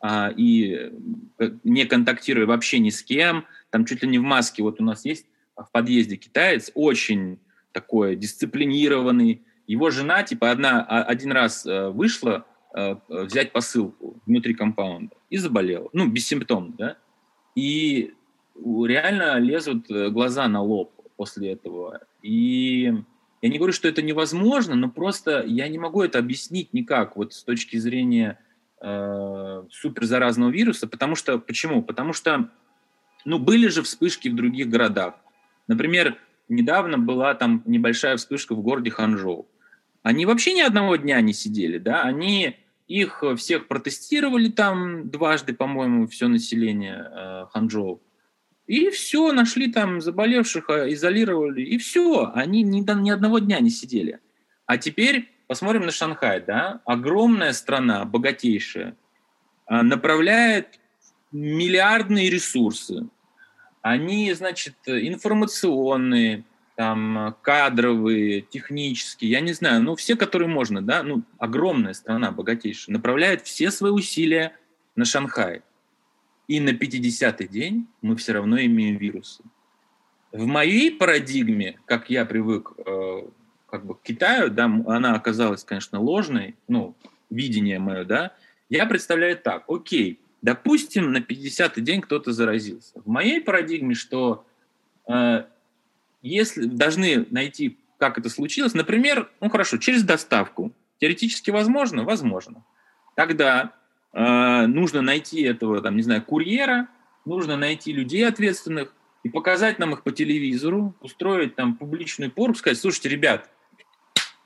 а, и э, не контактируя вообще ни с кем, там чуть ли не в маске. Вот у нас есть в подъезде китаец, очень такой дисциплинированный. Его жена, типа, одна, а, один раз э, вышла э, взять посылку внутри компаунда и заболела. Ну, бессимптомно, да. И реально лезут глаза на лоб после этого. И я не говорю, что это невозможно, но просто я не могу это объяснить никак, вот с точки зрения э, суперзаразного вируса, потому что, почему? Потому что, ну, были же вспышки в других городах. Например, недавно была там небольшая вспышка в городе Ханчжоу. Они вообще ни одного дня не сидели, да, они их всех протестировали там дважды, по-моему, все население э, Ханчжоу. И все, нашли там заболевших, а, изолировали, и все. Они ни, ни одного дня не сидели. А теперь посмотрим на Шанхай, да, огромная страна, богатейшая, а, направляет миллиардные ресурсы. Они, значит, информационные, там, кадровые, технические, я не знаю, ну, все, которые можно, да, ну, огромная страна, богатейшая, направляет все свои усилия на Шанхай. И на 50-й день мы все равно имеем вирусы. В моей парадигме, как я привык э, как бы к Китаю, да, она оказалась, конечно, ложной, ну, видение мое, да, я представляю так, окей, допустим, на 50-й день кто-то заразился. В моей парадигме, что э, если должны найти, как это случилось, например, ну хорошо, через доставку, теоретически возможно, возможно. Тогда э, нужно найти этого, там, не знаю, курьера, нужно найти людей ответственных и показать нам их по телевизору, устроить там публичную пору, сказать, слушайте, ребят,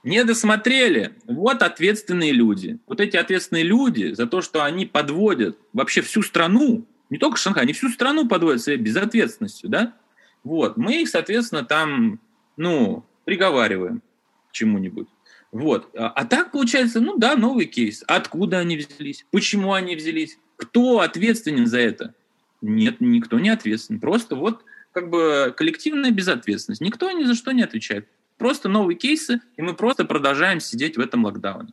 не досмотрели. Вот ответственные люди. Вот эти ответственные люди за то, что они подводят вообще всю страну, не только Шанхай, они всю страну подводят своей безответственностью, да? Вот. Мы их, соответственно, там, ну, приговариваем к чему-нибудь. Вот. А, а так получается, ну да, новый кейс. Откуда они взялись? Почему они взялись? Кто ответственен за это? Нет, никто не ответственен. Просто вот как бы коллективная безответственность. Никто ни за что не отвечает. Просто новые кейсы, и мы просто продолжаем сидеть в этом локдауне.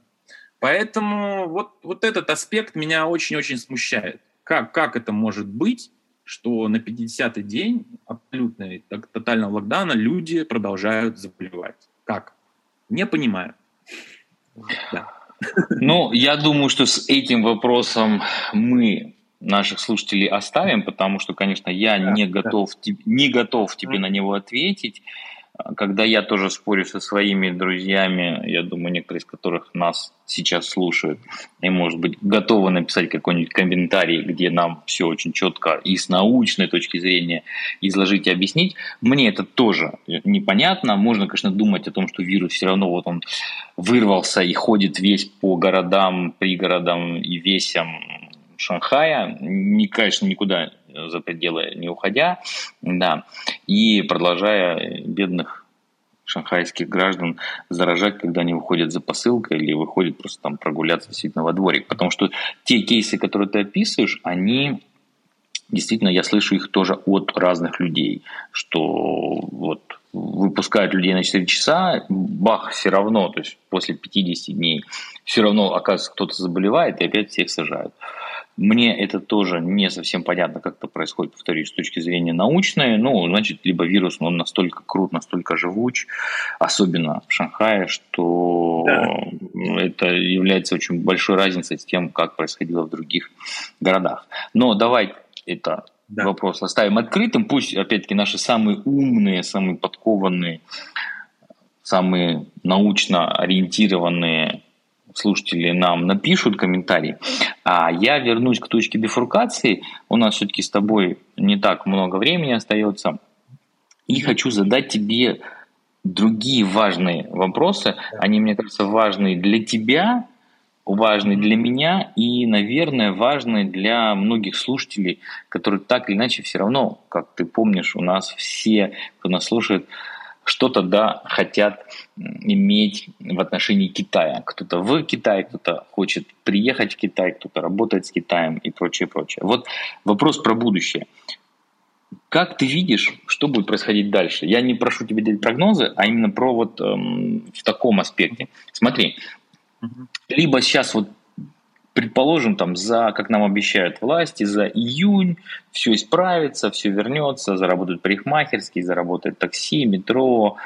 Поэтому вот, вот этот аспект меня очень-очень смущает. Как, как это может быть, что на 50-й день абсолютно тотального локдауна люди продолжают заболевать? Как? Не понимаю. Да. Ну, я думаю, что с этим вопросом мы наших слушателей оставим, потому что, конечно, я да, не готов, да. не готов тебе на него ответить когда я тоже спорю со своими друзьями, я думаю, некоторые из которых нас сейчас слушают, и, может быть, готовы написать какой-нибудь комментарий, где нам все очень четко и с научной точки зрения изложить и объяснить, мне это тоже непонятно. Можно, конечно, думать о том, что вирус все равно вот он вырвался и ходит весь по городам, пригородам и весям Шанхая, не, конечно, никуда за пределы не уходя, да, и продолжая бедных шанхайских граждан заражать, когда они выходят за посылкой или выходят просто там прогуляться действительно во дворик. Потому что те кейсы, которые ты описываешь, они действительно, я слышу их тоже от разных людей, что вот выпускают людей на 4 часа, бах, все равно, то есть после 50 дней, все равно, оказывается, кто-то заболевает и опять всех сажают. Мне это тоже не совсем понятно, как это происходит, повторюсь, с точки зрения научной. Ну, значит, либо вирус, он настолько крут, настолько живуч, особенно в Шанхае, что да. это является очень большой разницей с тем, как происходило в других городах. Но давай это да. вопрос оставим открытым. Пусть, опять-таки, наши самые умные, самые подкованные, самые научно ориентированные слушатели нам напишут комментарии. А я вернусь к точке бифуркации. У нас все-таки с тобой не так много времени остается. И хочу задать тебе другие важные вопросы. Они, мне кажется, важные для тебя, важные для меня и, наверное, важные для многих слушателей, которые так или иначе все равно, как ты помнишь, у нас все, кто нас слушает, что-то, да, хотят иметь в отношении Китая. Кто-то в Китае, кто-то хочет приехать в Китай, кто-то работает с Китаем и прочее, прочее. Вот вопрос про будущее. Как ты видишь, что будет происходить дальше? Я не прошу тебя делать прогнозы, а именно про вот эм, в таком аспекте. Смотри, либо сейчас вот предположим, там, за, как нам обещают власти, за июнь все исправится, все вернется, заработают парикмахерские, заработает такси, метро,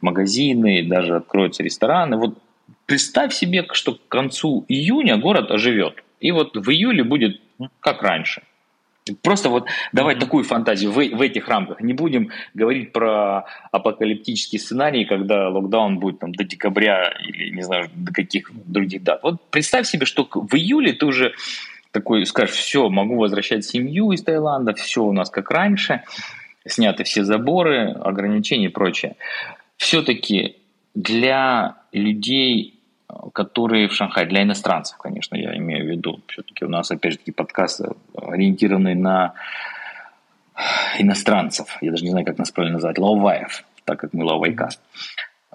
магазины, даже откроются рестораны. Вот представь себе, что к концу июня город оживет. И вот в июле будет как раньше. Просто вот давать такую фантазию в, в этих рамках. Не будем говорить про апокалиптический сценарий, когда локдаун будет там до декабря или не знаю до каких других дат. Вот представь себе, что в июле ты уже такой скажешь, все, могу возвращать семью из Таиланда, все у нас как раньше, сняты все заборы, ограничения и прочее. Все-таки для людей которые в Шанхае, для иностранцев, конечно, я имею в виду. Все-таки у нас, опять же таки, подкаст ориентированный на иностранцев. Я даже не знаю, как нас правильно назвать. Лауваев, так как мы лаувайкаст.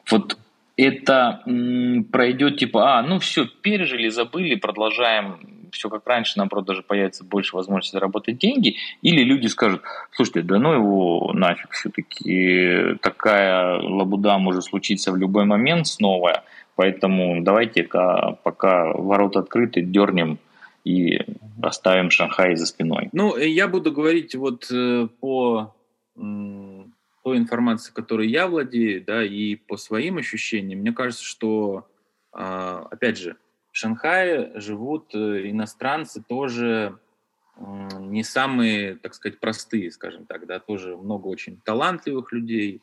Вот это пройдет типа, а, ну все, пережили, забыли, продолжаем все как раньше, просто даже появится больше возможности заработать деньги, или люди скажут, слушайте, да ну его нафиг, все-таки такая лабуда может случиться в любой момент снова, Поэтому давайте-ка пока ворота открыты, дернем и оставим Шанхай за спиной. Ну, я буду говорить вот э, по той информации, которой я владею, да, и по своим ощущениям. Мне кажется, что, а, опять же, в Шанхае живут э, иностранцы тоже не самые, так сказать, простые, скажем так, да, тоже много очень талантливых людей.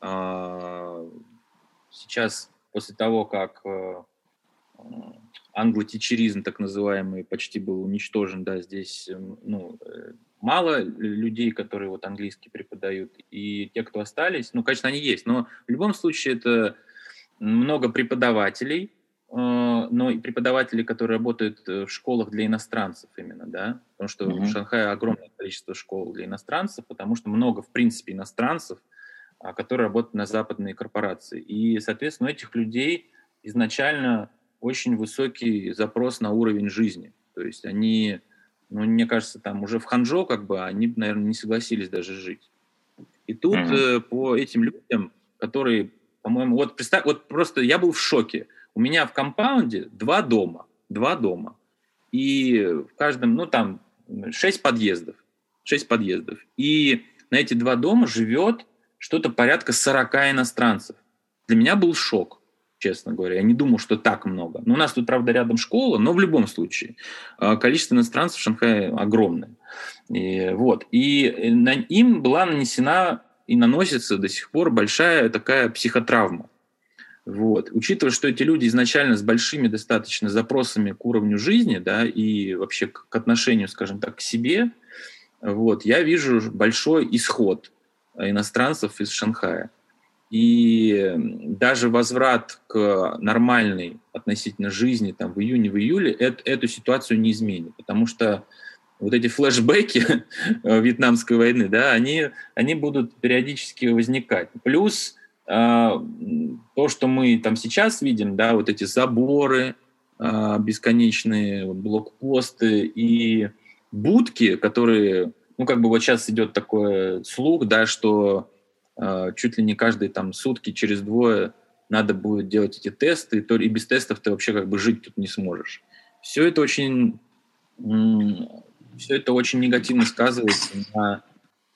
А, сейчас после того, как э, англотичеризм, так называемый, почти был уничтожен, да, здесь эм, ну, э, мало людей, которые вот английский преподают, и те, кто остались, ну, конечно, они есть, но в любом случае это много преподавателей, э, но и преподаватели, которые работают в школах для иностранцев именно, да, потому что mm-hmm. в Шанхае огромное количество школ для иностранцев, потому что много, в принципе, иностранцев, которые работают на западные корпорации. И, соответственно, у этих людей изначально очень высокий запрос на уровень жизни. То есть они, ну, мне кажется, там уже в Ханчжоу как бы они, наверное, не согласились даже жить. И тут mm-hmm. по этим людям, которые, по-моему, вот представь, вот просто я был в шоке. У меня в компаунде два дома, два дома. И в каждом, ну там, шесть подъездов. Шесть подъездов. И на эти два дома живет что-то порядка 40 иностранцев. Для меня был шок, честно говоря. Я не думал, что так много. Но у нас тут, правда, рядом школа, но в любом случае а, количество иностранцев в Шанхае огромное. И, вот. И на, им была нанесена и наносится до сих пор большая такая психотравма. Вот. Учитывая, что эти люди изначально с большими достаточно запросами к уровню жизни, да, и вообще к отношению, скажем так, к себе, вот, я вижу большой исход иностранцев из Шанхая. И даже возврат к нормальной относительно жизни там, в июне, в июле это, эту ситуацию не изменит, потому что вот эти флешбеки (laughs) вьетнамской войны, да, они, они будут периодически возникать. Плюс э, то, что мы там сейчас видим, да, вот эти заборы, э, бесконечные блокпосты и будки, которые ну, как бы вот сейчас идет такой слух, да, что э, чуть ли не каждые там сутки через двое надо будет делать эти тесты, то и без тестов ты вообще как бы жить тут не сможешь. Все это очень, все это очень негативно сказывается на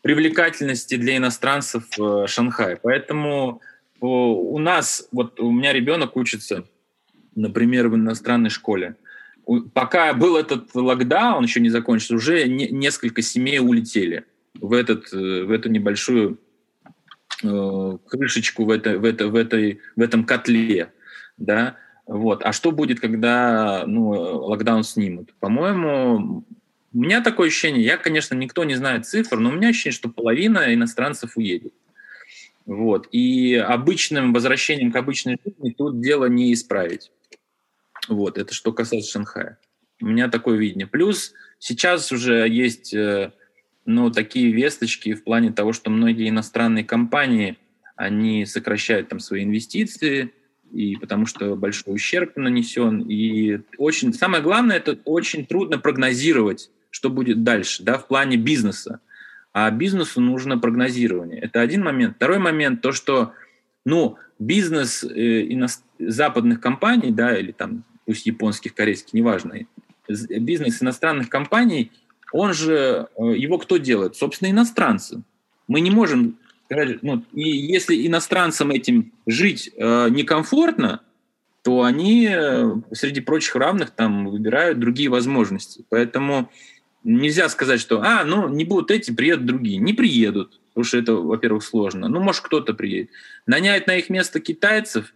привлекательности для иностранцев в Шанхае. Поэтому у нас, вот у меня ребенок учится, например, в иностранной школе пока был этот локдаун, еще не закончился, уже не, несколько семей улетели в, этот, э, в эту небольшую э, крышечку в, это, в, это, в, этой, в этом котле. Да? Вот. А что будет, когда ну, локдаун снимут? По-моему, у меня такое ощущение, я, конечно, никто не знает цифр, но у меня ощущение, что половина иностранцев уедет. Вот. И обычным возвращением к обычной жизни тут дело не исправить. Вот, это что касается Шанхая. У меня такое видение. Плюс сейчас уже есть э, ну, такие весточки в плане того, что многие иностранные компании, они сокращают там свои инвестиции, и потому что большой ущерб нанесен. И очень, самое главное, это очень трудно прогнозировать, что будет дальше, да, в плане бизнеса. А бизнесу нужно прогнозирование. Это один момент. Второй момент, то, что, ну, бизнес э, ино- западных компаний, да, или там пусть японских, корейских, неважно, бизнес иностранных компаний, он же, э, его кто делает? Собственно, иностранцы. Мы не можем ну, и если иностранцам этим жить э, некомфортно, то они э, среди прочих равных там выбирают другие возможности. Поэтому нельзя сказать, что, а, ну, не будут эти, приедут другие. Не приедут, потому что это, во-первых, сложно. Ну, может, кто-то приедет. Нанять на их место китайцев,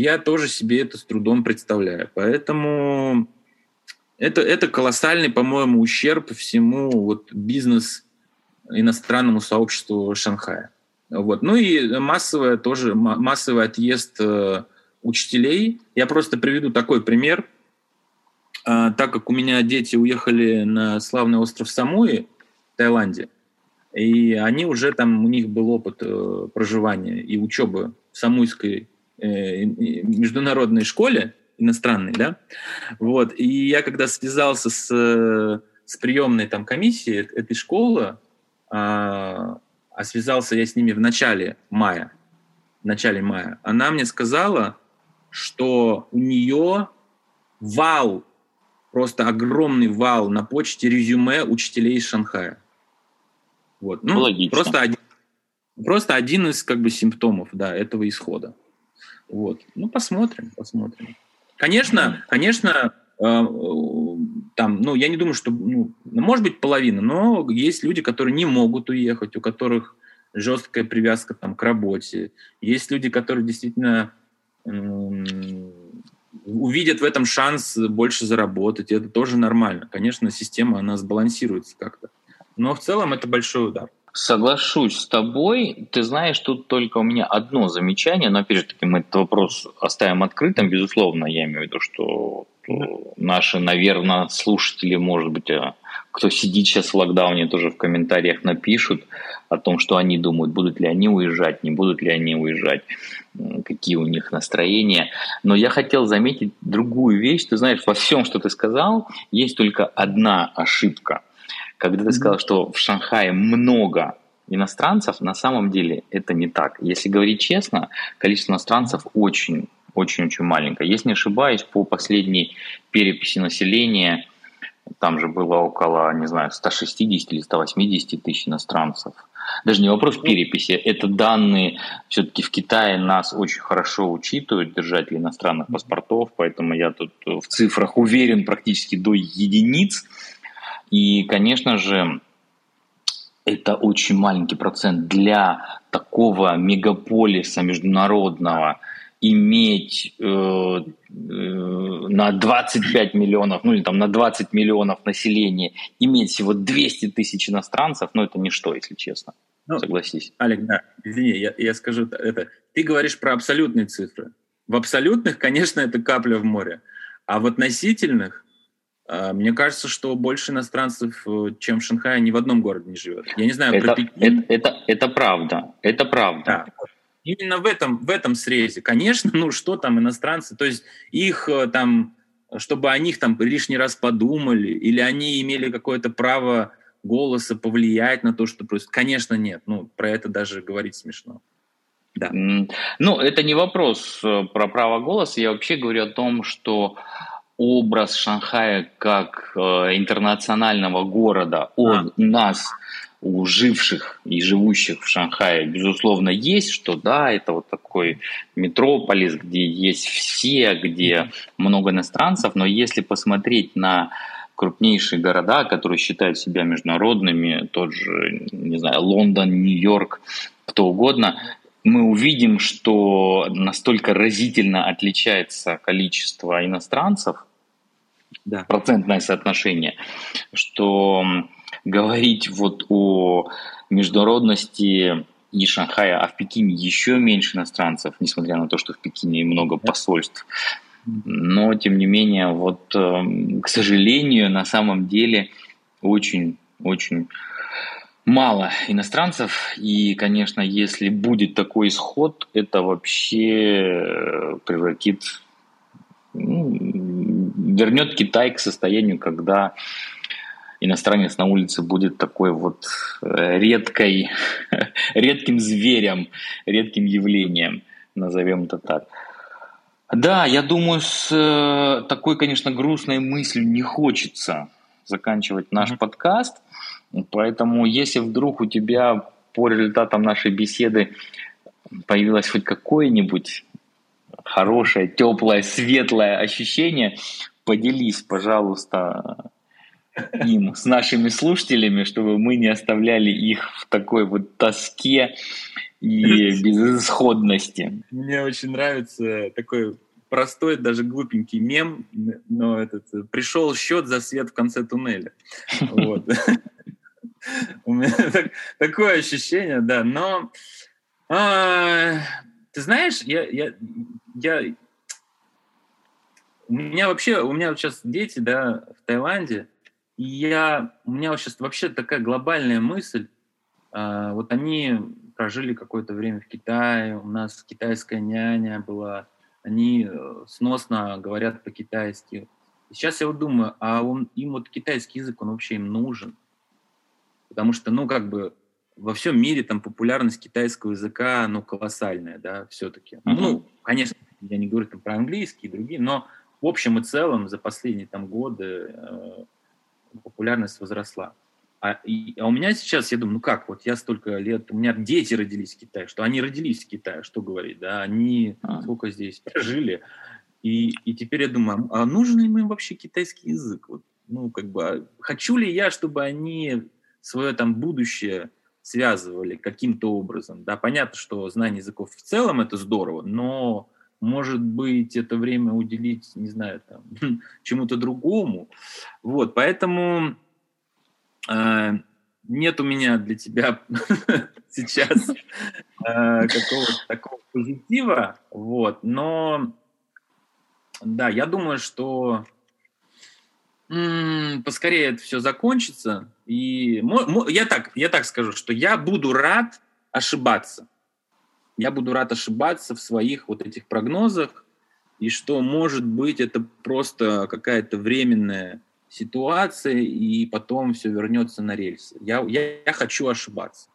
я тоже себе это с трудом представляю. Поэтому это, это колоссальный, по-моему, ущерб всему вот бизнес иностранному сообществу Шанхая. Вот. Ну и массовый тоже массовый отъезд э, учителей. Я просто приведу такой пример. Э, так как у меня дети уехали на славный остров Самуи в Таиланде, и они уже там, у них был опыт э, проживания и учебы в самуйской международной школе, иностранной, да, вот, и я когда связался с, с приемной там комиссией этой школы, а, а связался я с ними в начале мая, в начале мая, она мне сказала, что у нее вал, просто огромный вал на почте резюме учителей из Шанхая. Вот. Ну, Логично. Просто один, просто один из как бы симптомов да, этого исхода. Вот. Ну, посмотрим, посмотрим. Конечно, конечно, э, там, ну, я не думаю, что, ну, может быть, половина, но есть люди, которые не могут уехать, у которых жесткая привязка там к работе. Есть люди, которые действительно увидят в этом шанс больше заработать, и это тоже нормально. Конечно, система, она сбалансируется как-то. Но в целом это большой удар. Соглашусь с тобой. Ты знаешь, тут только у меня одно замечание, но опять же таки мы этот вопрос оставим открытым, безусловно, я имею в виду, что наши, наверное, слушатели, может быть, а, кто сидит сейчас в локдауне, тоже в комментариях напишут о том, что они думают, будут ли они уезжать, не будут ли они уезжать, какие у них настроения. Но я хотел заметить другую вещь. Ты знаешь, во всем, что ты сказал, есть только одна ошибка. Когда ты сказал, что в Шанхае много иностранцев, на самом деле это не так. Если говорить честно, количество иностранцев очень очень-очень маленькая. Если не ошибаюсь, по последней переписи населения, там же было около, не знаю, 160 или 180 тысяч иностранцев. Даже не вопрос переписи, это данные, все-таки в Китае нас очень хорошо учитывают, держатели иностранных паспортов, поэтому я тут в цифрах уверен практически до единиц. И, конечно же, это очень маленький процент для такого мегаполиса международного – иметь э, э, на 25 миллионов, ну или там на 20 миллионов населения, иметь всего 200 тысяч иностранцев, ну это ничто, если честно. Ну, Согласись. Олег, да, извини, я, я скажу это. Ты говоришь про абсолютные цифры. В абсолютных, конечно, это капля в море. А в относительных, мне кажется, что больше иностранцев, э, чем в Шанхае, ни в одном городе не живет. Я не знаю, это, про Пекин. Это, это, это правда. Это правда. Да именно в этом, в этом срезе. Конечно, ну что там иностранцы, то есть их э, там, чтобы о них там лишний раз подумали, или они имели какое-то право голоса повлиять на то, что происходит. Конечно, нет. Ну, про это даже говорить смешно. Да. Ну, это не вопрос э, про право голоса. Я вообще говорю о том, что образ Шанхая как э, интернационального города, он а. нас у живших и живущих в Шанхае, безусловно, есть, что да, это вот такой метрополис, где есть все, где много иностранцев, но если посмотреть на крупнейшие города, которые считают себя международными, тот же, не знаю, Лондон, Нью-Йорк, кто угодно, мы увидим, что настолько разительно отличается количество иностранцев, да. процентное соотношение, что говорить вот о международности и Шанхая, а в Пекине еще меньше иностранцев, несмотря на то, что в Пекине много посольств. Но, тем не менее, вот, эм, к сожалению, на самом деле очень-очень мало иностранцев. И, конечно, если будет такой исход, это вообще превратит, ну, вернет Китай к состоянию, когда иностранец на улице будет такой вот э, редкой, (laughs) редким зверем, редким явлением, назовем это так. Да, я думаю, с э, такой, конечно, грустной мыслью не хочется заканчивать наш mm-hmm. подкаст. Поэтому, если вдруг у тебя по результатам нашей беседы появилось хоть какое-нибудь хорошее, теплое, светлое ощущение, поделись, пожалуйста, им с нашими слушателями, чтобы мы не оставляли их в такой вот тоске и безысходности. Мне очень нравится такой простой, даже глупенький мем, но этот пришел счет за свет в конце туннеля. (laughs) Вот. У меня (laughs) такое ощущение, да. Но а, ты знаешь, я, я, у меня вообще, у меня сейчас дети, да, в Таиланде, и я, у меня сейчас вообще такая глобальная мысль, а, вот они прожили какое-то время в Китае, у нас китайская няня была, они э, сносно говорят по-китайски. Сейчас я вот думаю, а он, им вот китайский язык, он вообще им нужен? Потому что, ну, как бы во всем мире там популярность китайского языка, ну, колоссальная, да, все-таки. Uh-huh. Ну, конечно, я не говорю там про английский и другие, но в общем и целом за последние там годы э, популярность возросла. А, и, а у меня сейчас, я думаю, ну как, вот я столько лет, у меня дети родились в Китае, что они родились в Китае, что говорить, да, они а. сколько здесь прожили, и, и теперь я думаю, а нужен ли им вообще китайский язык? Вот, ну, как бы, а хочу ли я, чтобы они свое там будущее связывали каким-то образом, да, понятно, что знание языков в целом это здорово, но может быть, это время уделить, не знаю, там, (laughs) чему-то другому. Вот, поэтому э, нет у меня для тебя (laughs) сейчас э, какого-то такого позитива, вот, но да, я думаю, что поскорее это все закончится, и я так, я так скажу, что я буду рад ошибаться я буду рад ошибаться в своих вот этих прогнозах, и что, может быть, это просто какая-то временная ситуация, и потом все вернется на рельсы. Я, я, я хочу ошибаться.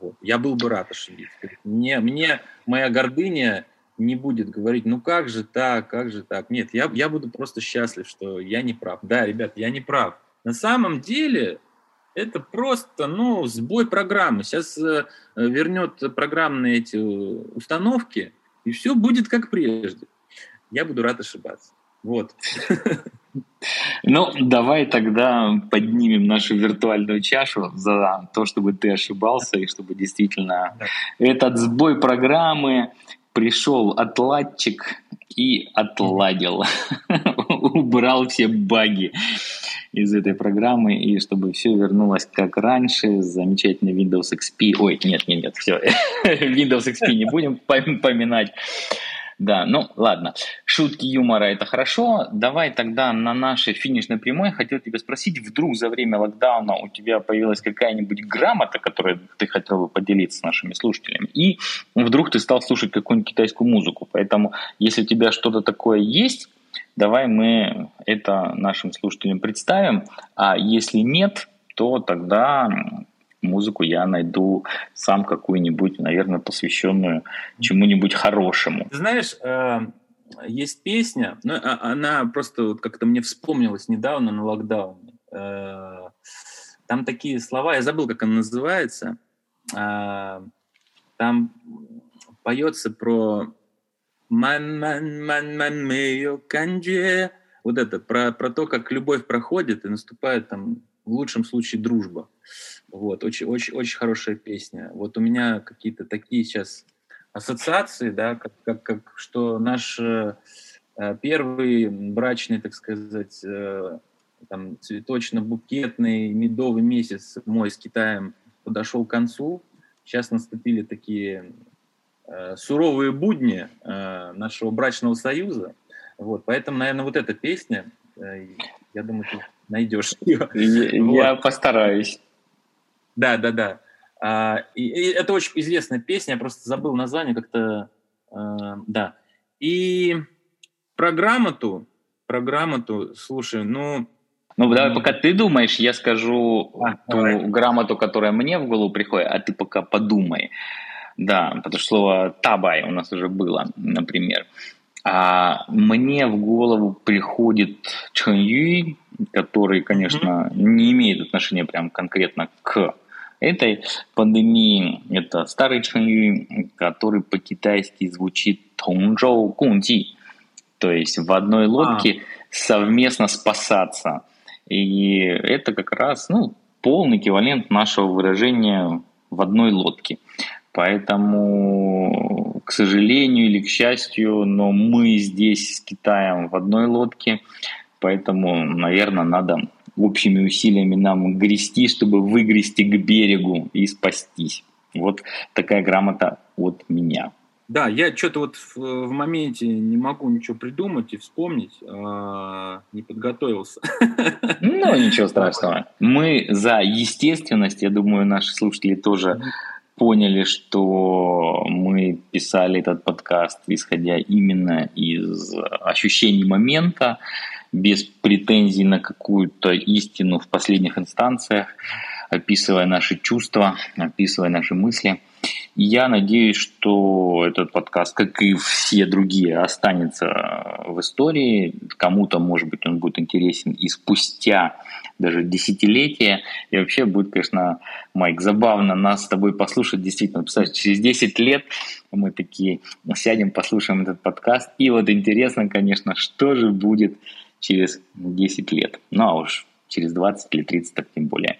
Вот. Я был бы рад ошибиться. Мне, мне моя гордыня не будет говорить, ну как же так, как же так. Нет, я, я буду просто счастлив, что я не прав. Да, ребят, я не прав. На самом деле это просто, ну, сбой программы. Сейчас э, вернет программные эти установки, и все будет как прежде. Я буду рад ошибаться. Вот. (laughs) Ну, давай тогда поднимем нашу виртуальную чашу за то, чтобы ты ошибался, и чтобы действительно этот сбой программы пришел отладчик и отладил, (laughs) убрал все баги из этой программы, и чтобы все вернулось как раньше, замечательный Windows XP. Ой, нет, нет, нет, все, (laughs) Windows XP не будем поминать. Да, ну ладно. Шутки юмора это хорошо. Давай тогда на нашей финишной прямой хотел тебя спросить, вдруг за время локдауна у тебя появилась какая-нибудь грамота, которой ты хотел бы поделиться с нашими слушателями, и вдруг ты стал слушать какую-нибудь китайскую музыку. Поэтому, если у тебя что-то такое есть, давай мы это нашим слушателям представим. А если нет, то тогда музыку я найду сам какую-нибудь, наверное, посвященную чему-нибудь хорошему. Ты знаешь, э, есть песня, но а, она просто вот как-то мне вспомнилась недавно на локдауне. Э, там такие слова, я забыл, как она называется. Э, там поется про ман ман ман ман вот это, про, про то, как любовь проходит и наступает там в лучшем случае дружба. Вот, очень, очень, очень хорошая песня. Вот у меня какие-то такие сейчас ассоциации, да, как, как, как что наш э, первый брачный, так сказать, э, там, цветочно-букетный медовый месяц мой с Китаем подошел к концу. Сейчас наступили такие э, суровые будни э, нашего брачного союза. Вот, поэтому, наверное, вот эта песня, э, я думаю, ты найдешь ее. Я, вот. я постараюсь. Да, да, да. А, и, и это очень известная песня, я просто забыл название как-то. А, да. И про грамоту, про грамоту, слушай, ну... Ну, давай, пока ты думаешь, я скажу а, ту давай. грамоту, которая мне в голову приходит, а ты пока подумай. Да, потому что слово «табай» у нас уже было, например. А мне в голову приходит Чэн Юй, который, конечно, mm-hmm. не имеет отношения прям конкретно к этой пандемии. Это старый Чэнью, который по-китайски звучит Тонжоу Гунгji, то есть в одной лодке а. совместно спасаться. И это как раз ну, полный эквивалент нашего выражения в одной лодке. Поэтому, к сожалению или к счастью, но мы здесь с Китаем в одной лодке, поэтому, наверное, надо общими усилиями нам грести, чтобы выгрести к берегу и спастись. Вот такая грамота от меня. Да, я что-то вот в, в моменте не могу ничего придумать и вспомнить, а, не подготовился. Ну, ничего страшного. Мы за естественность, я думаю, наши слушатели тоже поняли, что мы писали этот подкаст, исходя именно из ощущений момента, без претензий на какую-то истину в последних инстанциях, описывая наши чувства, описывая наши мысли. Я надеюсь, что этот подкаст, как и все другие, останется в истории. Кому-то, может быть, он будет интересен и спустя даже десятилетия. И вообще будет, конечно, Майк, забавно нас с тобой послушать. Действительно, представь, через 10 лет мы такие сядем, послушаем этот подкаст. И вот интересно, конечно, что же будет через 10 лет. Ну а уж через 20 или 30 так тем более.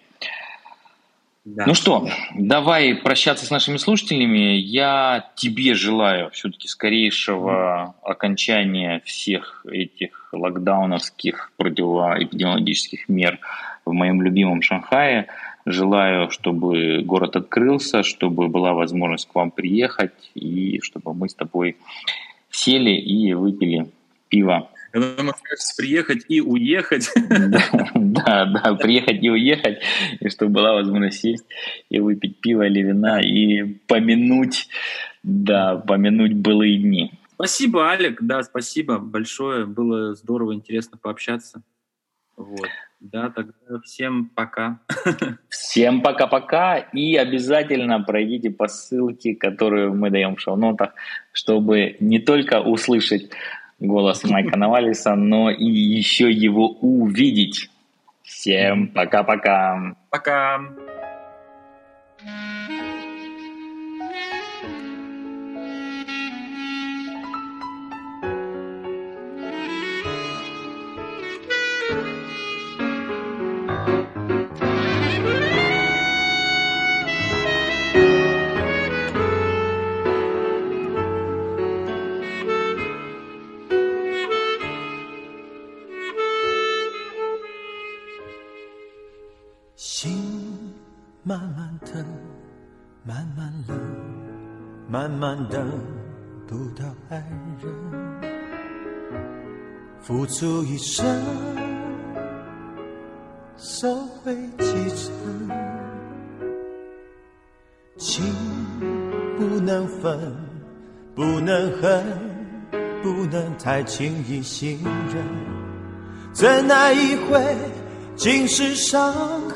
Да. Ну что, давай прощаться с нашими слушателями. Я тебе желаю все-таки скорейшего окончания всех этих локдауновских противоэпидемиологических мер в моем любимом Шанхае. Желаю, чтобы город открылся, чтобы была возможность к вам приехать и чтобы мы с тобой сели и выпили пиво когда можешь приехать и уехать. (laughs) Да, да, приехать и уехать, и чтобы была возможность сесть и выпить пиво или вина и помянуть, да, помянуть былые дни. Спасибо, Алек, да, спасибо большое, было здорово, интересно пообщаться. Вот. Да, тогда всем пока. (laughs) Всем пока-пока и обязательно пройдите по ссылке, которую мы даем в шоу-нотах, чтобы не только услышать голос Майка Навалиса, но и еще его увидеть. Всем пока-пока. Пока. -пока. пока. 慢慢等不到爱人，付出一生，收回几成。情不能分，不能恨，不能太轻易信任。怎奈一回，竟是伤痕，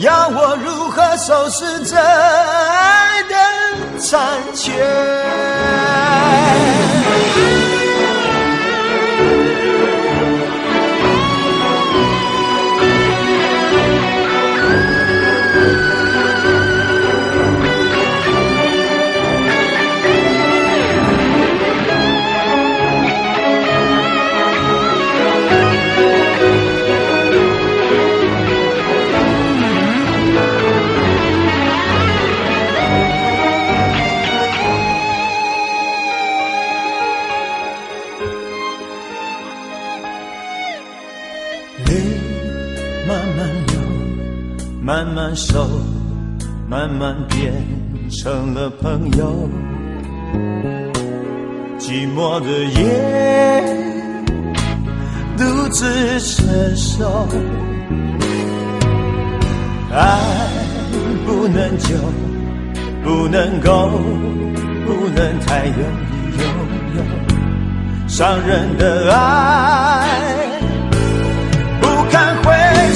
要我如何收拾这爱的？残缺。慢熟，慢慢变成了朋友。寂寞的夜，独自承受。爱不能久，不能够，不能太容易拥有。伤人的爱。不堪回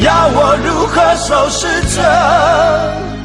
要我如何收拾这？